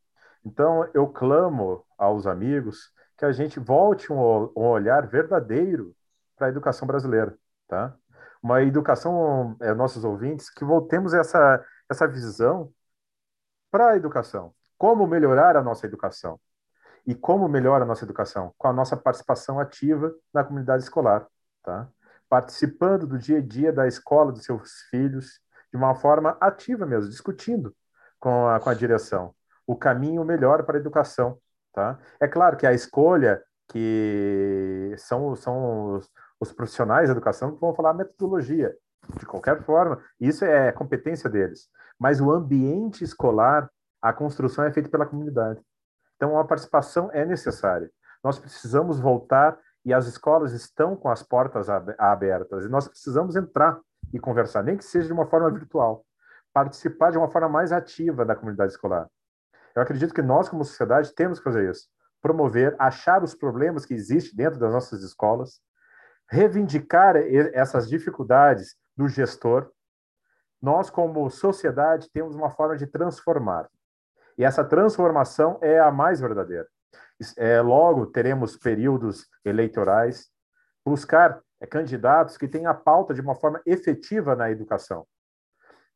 Então, eu clamo aos amigos que a gente volte um, um olhar verdadeiro para a educação brasileira, tá? Uma educação, é, nossos ouvintes, que voltemos essa, essa visão para a educação. Como melhorar a nossa educação? E como melhora a nossa educação? Com a nossa participação ativa na comunidade escolar, tá? Participando do dia a dia da escola dos seus filhos de uma forma ativa mesmo, discutindo com a, com a direção o caminho melhor para a educação, tá? É claro que a escolha que são, são os, os profissionais da educação que vão falar metodologia, de qualquer forma, isso é competência deles. Mas o ambiente escolar, a construção é feita pela comunidade. Então, a participação é necessária. Nós precisamos voltar e as escolas estão com as portas abertas e nós precisamos entrar e conversar, nem que seja de uma forma virtual, participar de uma forma mais ativa da comunidade escolar. Eu acredito que nós, como sociedade, temos que fazer isso. Promover, achar os problemas que existem dentro das nossas escolas, reivindicar essas dificuldades do gestor, nós, como sociedade, temos uma forma de transformar. E essa transformação é a mais verdadeira. É, logo, teremos períodos eleitorais, buscar é, candidatos que tenham a pauta de uma forma efetiva na educação,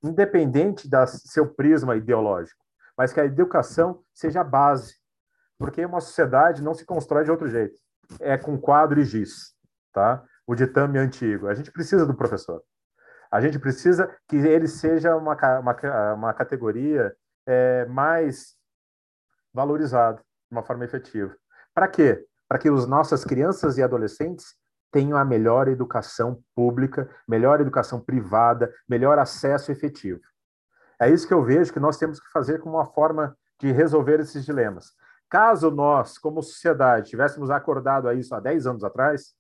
independente do seu prisma ideológico, mas que a educação seja a base, porque uma sociedade não se constrói de outro jeito. É com quadro e giz, tá? O ditame antigo. A gente precisa do professor. A gente precisa que ele seja uma, uma, uma categoria é, mais valorizada de uma forma efetiva. Para quê? Para que as nossas crianças e adolescentes tenham a melhor educação pública, melhor educação privada, melhor acesso efetivo. É isso que eu vejo que nós temos que fazer como uma forma de resolver esses dilemas. Caso nós, como sociedade, tivéssemos acordado a isso há 10 anos atrás,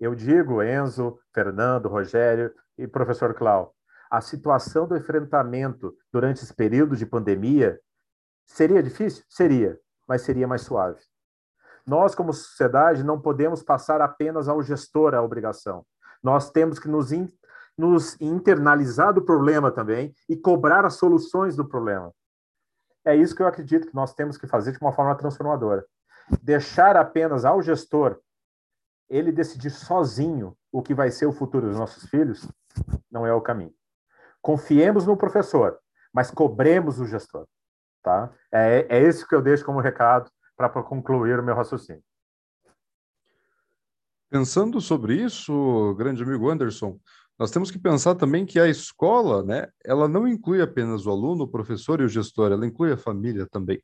eu digo, Enzo, Fernando, Rogério e professor Clau, a situação do enfrentamento durante esse período de pandemia seria difícil? Seria, mas seria mais suave. Nós, como sociedade, não podemos passar apenas ao gestor a obrigação. Nós temos que nos, in, nos internalizar do problema também e cobrar as soluções do problema. É isso que eu acredito que nós temos que fazer de uma forma transformadora. Deixar apenas ao gestor ele decidir sozinho o que vai ser o futuro dos nossos filhos não é o caminho. Confiemos no professor, mas cobremos o gestor. Tá? É, é esse que eu deixo como recado para concluir o meu raciocínio. Pensando sobre isso, grande amigo Anderson, nós temos que pensar também que a escola, né, ela não inclui apenas o aluno, o professor e o gestor, ela inclui a família também.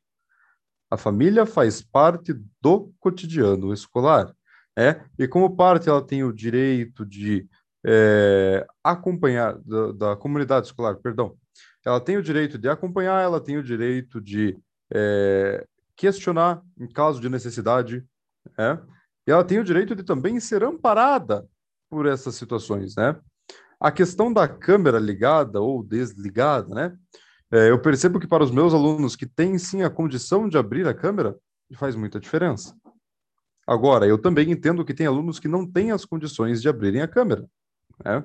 A família faz parte do cotidiano escolar, é, e como parte ela tem o direito de é, acompanhar da, da, comunidade escolar, perdão, ela tem o direito de acompanhar, ela tem o direito de é, questionar em caso de necessidade, é, e ela tem o direito de também ser amparada por essas situações, né? A questão da câmera ligada ou desligada, né? É, eu percebo que para os meus alunos que têm sim a condição de abrir a câmera, faz muita diferença. Agora, eu também entendo que tem alunos que não têm as condições de abrirem a câmera. Né?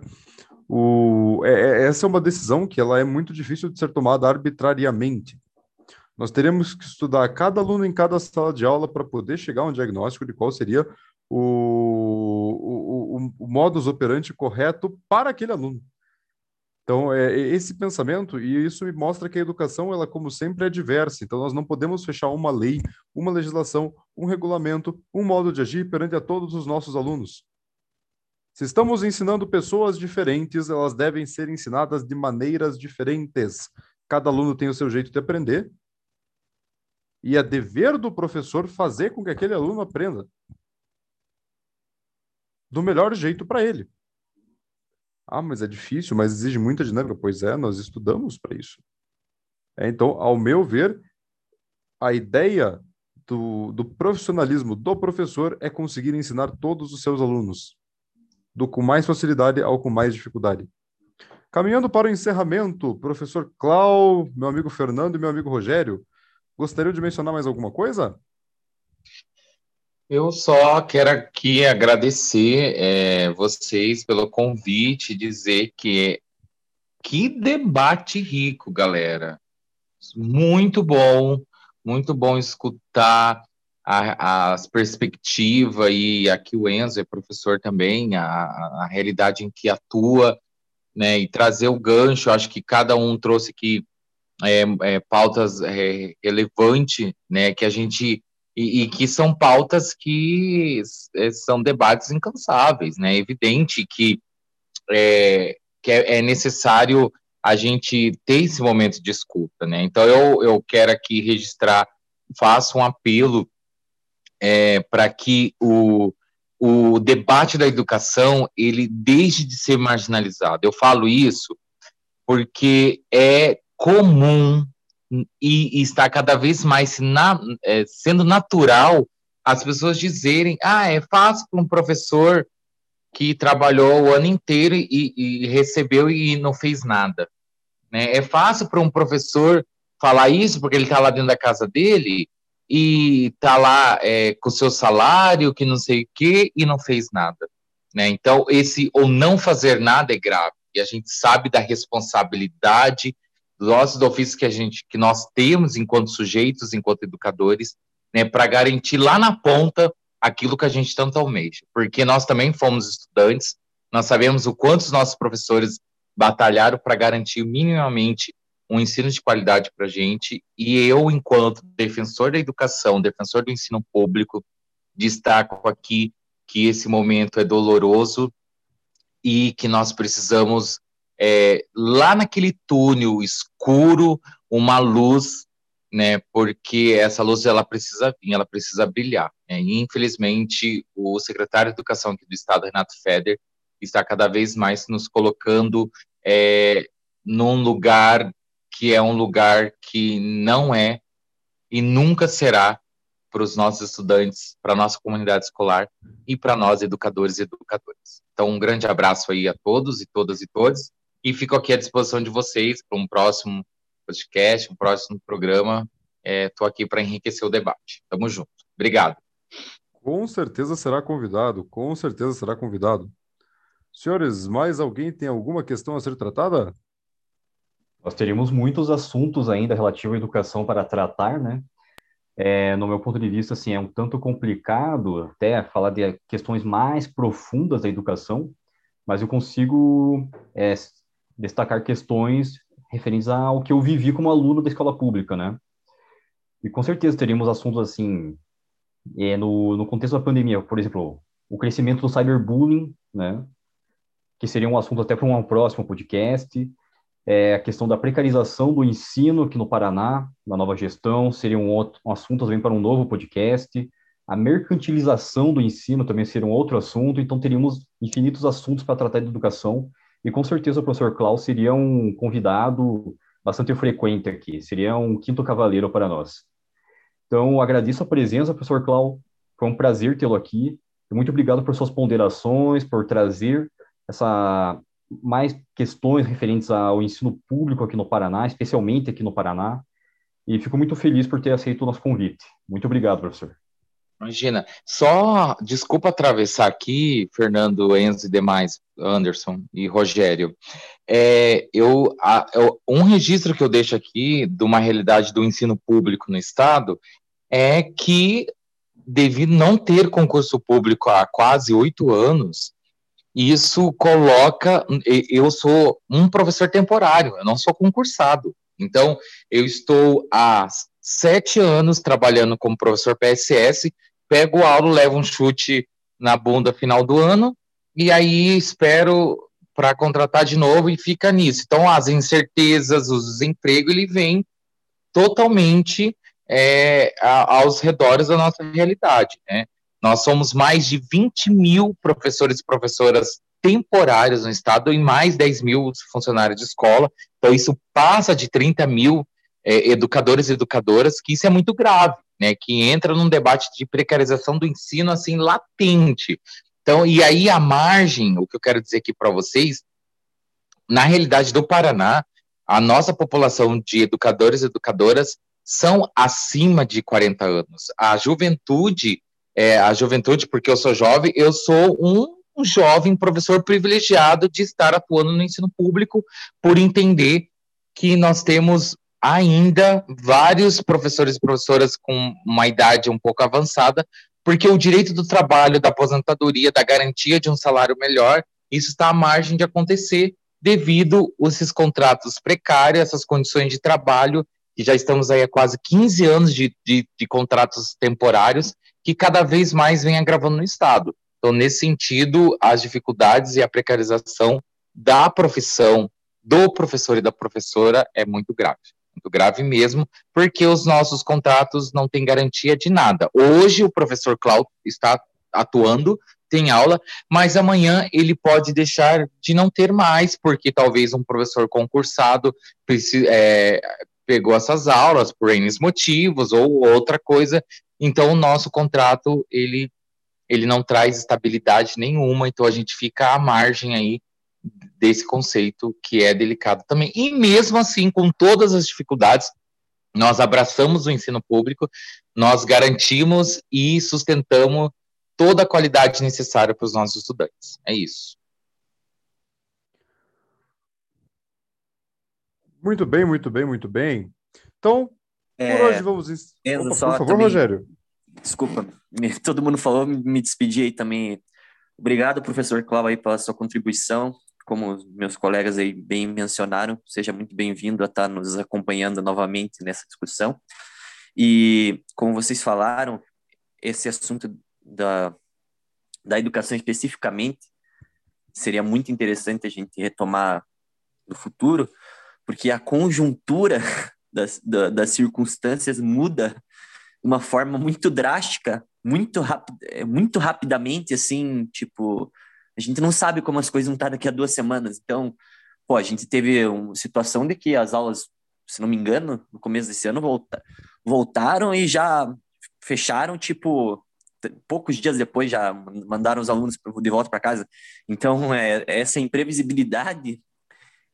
O, é, é, essa é uma decisão que ela é muito difícil de ser tomada arbitrariamente. Nós teremos que estudar cada aluno em cada sala de aula para poder chegar a um diagnóstico de qual seria o, o, o, o modus operandi correto para aquele aluno. Então, é, esse pensamento, e isso me mostra que a educação, ela, como sempre, é diversa. Então, nós não podemos fechar uma lei, uma legislação, um regulamento, um modo de agir perante a todos os nossos alunos. Se estamos ensinando pessoas diferentes, elas devem ser ensinadas de maneiras diferentes. Cada aluno tem o seu jeito de aprender. E é dever do professor fazer com que aquele aluno aprenda do melhor jeito para ele. Ah, mas é difícil, mas exige muita dinâmica. Pois é, nós estudamos para isso. É, então, ao meu ver, a ideia do, do profissionalismo do professor é conseguir ensinar todos os seus alunos, do com mais facilidade ao com mais dificuldade. Caminhando para o encerramento, professor Clau, meu amigo Fernando e meu amigo Rogério, gostariam de mencionar mais alguma coisa? Eu só quero aqui agradecer é, vocês pelo convite, dizer que que debate rico, galera. Muito bom, muito bom escutar a, as perspectivas e aqui o Enzo é professor também, a, a realidade em que atua, né, e trazer o gancho. Acho que cada um trouxe aqui é, é, pautas é, relevantes, né, que a gente e, e, que são pautas que é, são debates incansáveis, né? É evidente que é, que é, é, necessário a gente ter esse momento de escuta, né? Então eu, eu quero aqui registrar, faço um apelo é, para que o, o debate da educação ele deixe de ser marginalizado. Eu falo isso porque é comum e, e está cada vez mais na, é, sendo natural as pessoas dizerem: ah, é fácil para um professor que trabalhou o ano inteiro e, e recebeu e não fez nada. Né? É fácil para um professor falar isso porque ele está lá dentro da casa dele e está lá é, com seu salário, que não sei o quê, e não fez nada. Né? Então, esse ou não fazer nada é grave. E a gente sabe da responsabilidade nossos ofícios que a gente que nós temos enquanto sujeitos, enquanto educadores, né, para garantir lá na ponta aquilo que a gente tanto almeja, porque nós também fomos estudantes, nós sabemos o quanto os nossos professores batalharam para garantir minimamente um ensino de qualidade para a gente, e eu, enquanto defensor da educação, defensor do ensino público, destaco aqui que esse momento é doloroso e que nós precisamos é, lá naquele túnel escuro, uma luz, né? Porque essa luz ela precisa vir, ela precisa brilhar. Né, e infelizmente o secretário de Educação aqui do Estado, Renato Feder, está cada vez mais nos colocando é, num lugar que é um lugar que não é e nunca será para os nossos estudantes, para a nossa comunidade escolar e para nós educadores e educadoras. Então, um grande abraço aí a todos e todas e todos e fico aqui à disposição de vocês para um próximo podcast, um próximo programa. Estou é, aqui para enriquecer o debate. Tamo junto. Obrigado. Com certeza será convidado, com certeza será convidado. Senhores, mais alguém tem alguma questão a ser tratada? Nós teríamos muitos assuntos ainda relativos à educação para tratar, né? É, no meu ponto de vista, assim, é um tanto complicado até falar de questões mais profundas da educação, mas eu consigo é, destacar questões referentes ao que eu vivi como aluno da escola pública, né? E com certeza teríamos assuntos assim, é, no, no contexto da pandemia, por exemplo, o crescimento do cyberbullying, né? Que seria um assunto até para um próximo podcast. É, a questão da precarização do ensino aqui no Paraná, na nova gestão, seria um, outro, um assunto também para um novo podcast. A mercantilização do ensino também seria um outro assunto, então teríamos infinitos assuntos para tratar de educação, e com certeza o professor Klaus seria um convidado bastante frequente aqui, seria um quinto cavaleiro para nós. Então, agradeço a presença, professor Clau. Foi um prazer tê-lo aqui. Muito obrigado por suas ponderações, por trazer essa mais questões referentes ao ensino público aqui no Paraná, especialmente aqui no Paraná. E fico muito feliz por ter aceito o nosso convite. Muito obrigado, professor. Imagina. Só, desculpa atravessar aqui, Fernando, Enzo e demais, Anderson e Rogério. É, eu, a, eu, um registro que eu deixo aqui de uma realidade do ensino público no Estado é que, devido não ter concurso público há quase oito anos, isso coloca. Eu sou um professor temporário, eu não sou concursado. Então, eu estou há sete anos trabalhando como professor PSS, pego aula, levo um chute na bunda final do ano, e aí espero para contratar de novo e fica nisso. Então, as incertezas, o desemprego, ele vem totalmente é, aos redores da nossa realidade. Né? Nós somos mais de 20 mil professores e professoras temporários no estado e mais 10 mil funcionários de escola. Então, isso passa de 30 mil é, educadores e educadoras, que isso é muito grave, né? Que entra num debate de precarização do ensino assim latente. Então, e aí a margem, o que eu quero dizer aqui para vocês, na realidade do Paraná, a nossa população de educadores e educadoras são acima de 40 anos. A juventude, é, a juventude, porque eu sou jovem, eu sou um, um jovem professor privilegiado de estar atuando no ensino público por entender que nós temos ainda vários professores e professoras com uma idade um pouco avançada, porque o direito do trabalho, da aposentadoria, da garantia de um salário melhor, isso está à margem de acontecer devido a esses contratos precários, essas condições de trabalho que já estamos aí há quase 15 anos de, de, de contratos temporários, que cada vez mais vem agravando no Estado. Então, nesse sentido, as dificuldades e a precarização da profissão do professor e da professora é muito grave. Muito grave mesmo, porque os nossos contratos não têm garantia de nada. Hoje, o professor Cláudio está atuando, tem aula, mas amanhã ele pode deixar de não ter mais, porque talvez um professor concursado é, pegou essas aulas por N motivos ou outra coisa, então o nosso contrato ele ele não traz estabilidade nenhuma, então a gente fica à margem aí desse conceito que é delicado também. E mesmo assim, com todas as dificuldades, nós abraçamos o ensino público, nós garantimos e sustentamos toda a qualidade necessária para os nossos estudantes. É isso. Muito bem, muito bem, muito bem. Então, é, por hoje vamos. Opa, só por favor, também, Rogério. Desculpa, *laughs* todo mundo falou, me despedi aí também. Obrigado, professor Cláudio, aí, pela sua contribuição. Como meus colegas aí bem mencionaram, seja muito bem-vindo a estar nos acompanhando novamente nessa discussão. E, como vocês falaram, esse assunto da, da educação especificamente seria muito interessante a gente retomar no futuro, porque a conjuntura *laughs* das, das circunstâncias muda de uma forma muito drástica, muito, é, muito rapidamente, assim, tipo, a gente não sabe como as coisas vão estar daqui a duas semanas. Então, pô, a gente teve uma situação de que as aulas, se não me engano, no começo desse ano, volta, voltaram e já fecharam, tipo, poucos dias depois já mandaram os alunos de volta para casa. Então, é, essa imprevisibilidade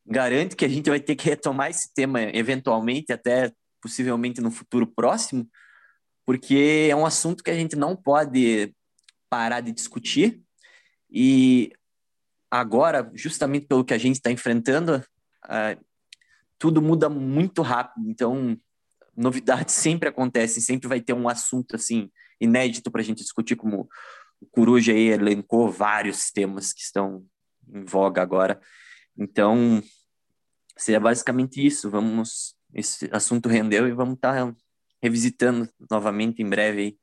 garante que a gente vai ter que retomar esse tema eventualmente, até possivelmente no futuro próximo, porque é um assunto que a gente não pode parar de discutir e agora, justamente pelo que a gente está enfrentando, uh, tudo muda muito rápido, então novidades *laughs* sempre acontecem, sempre vai ter um assunto assim inédito para a gente discutir, como o Coruja aí elencou vários temas que estão em voga agora. Então, seria basicamente isso. Vamos, esse assunto rendeu e vamos estar tá revisitando novamente em breve.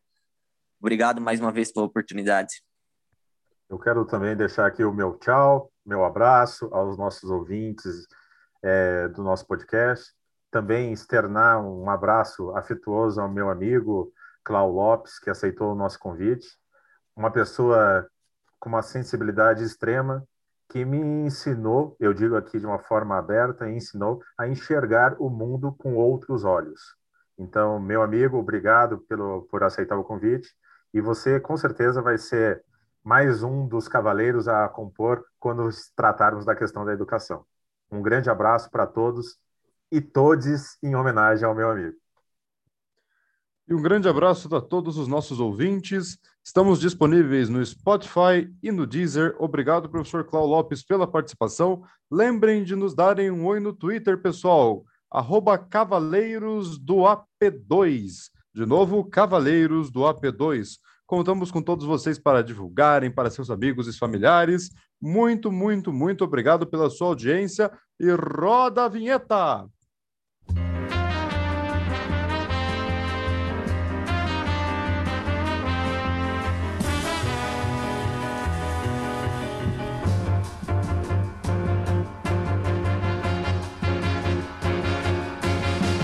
Obrigado mais uma vez pela oportunidade. Eu quero também deixar aqui o meu tchau, meu abraço aos nossos ouvintes é, do nosso podcast. Também externar um abraço afetuoso ao meu amigo Clau Lopes, que aceitou o nosso convite. Uma pessoa com uma sensibilidade extrema que me ensinou, eu digo aqui de uma forma aberta, ensinou a enxergar o mundo com outros olhos. Então, meu amigo, obrigado pelo, por aceitar o convite. E você, com certeza, vai ser mais um dos cavaleiros a compor quando tratarmos da questão da educação. Um grande abraço para todos e todes em homenagem ao meu amigo. E um grande abraço a todos os nossos ouvintes. Estamos disponíveis no Spotify e no Deezer. Obrigado, professor Cláudio Lopes, pela participação. Lembrem de nos darem um oi no Twitter, pessoal. Arroba Cavaleiros do AP2. De novo, Cavaleiros do AP2. Contamos com todos vocês para divulgarem para seus amigos e familiares. Muito, muito, muito obrigado pela sua audiência e roda a vinheta!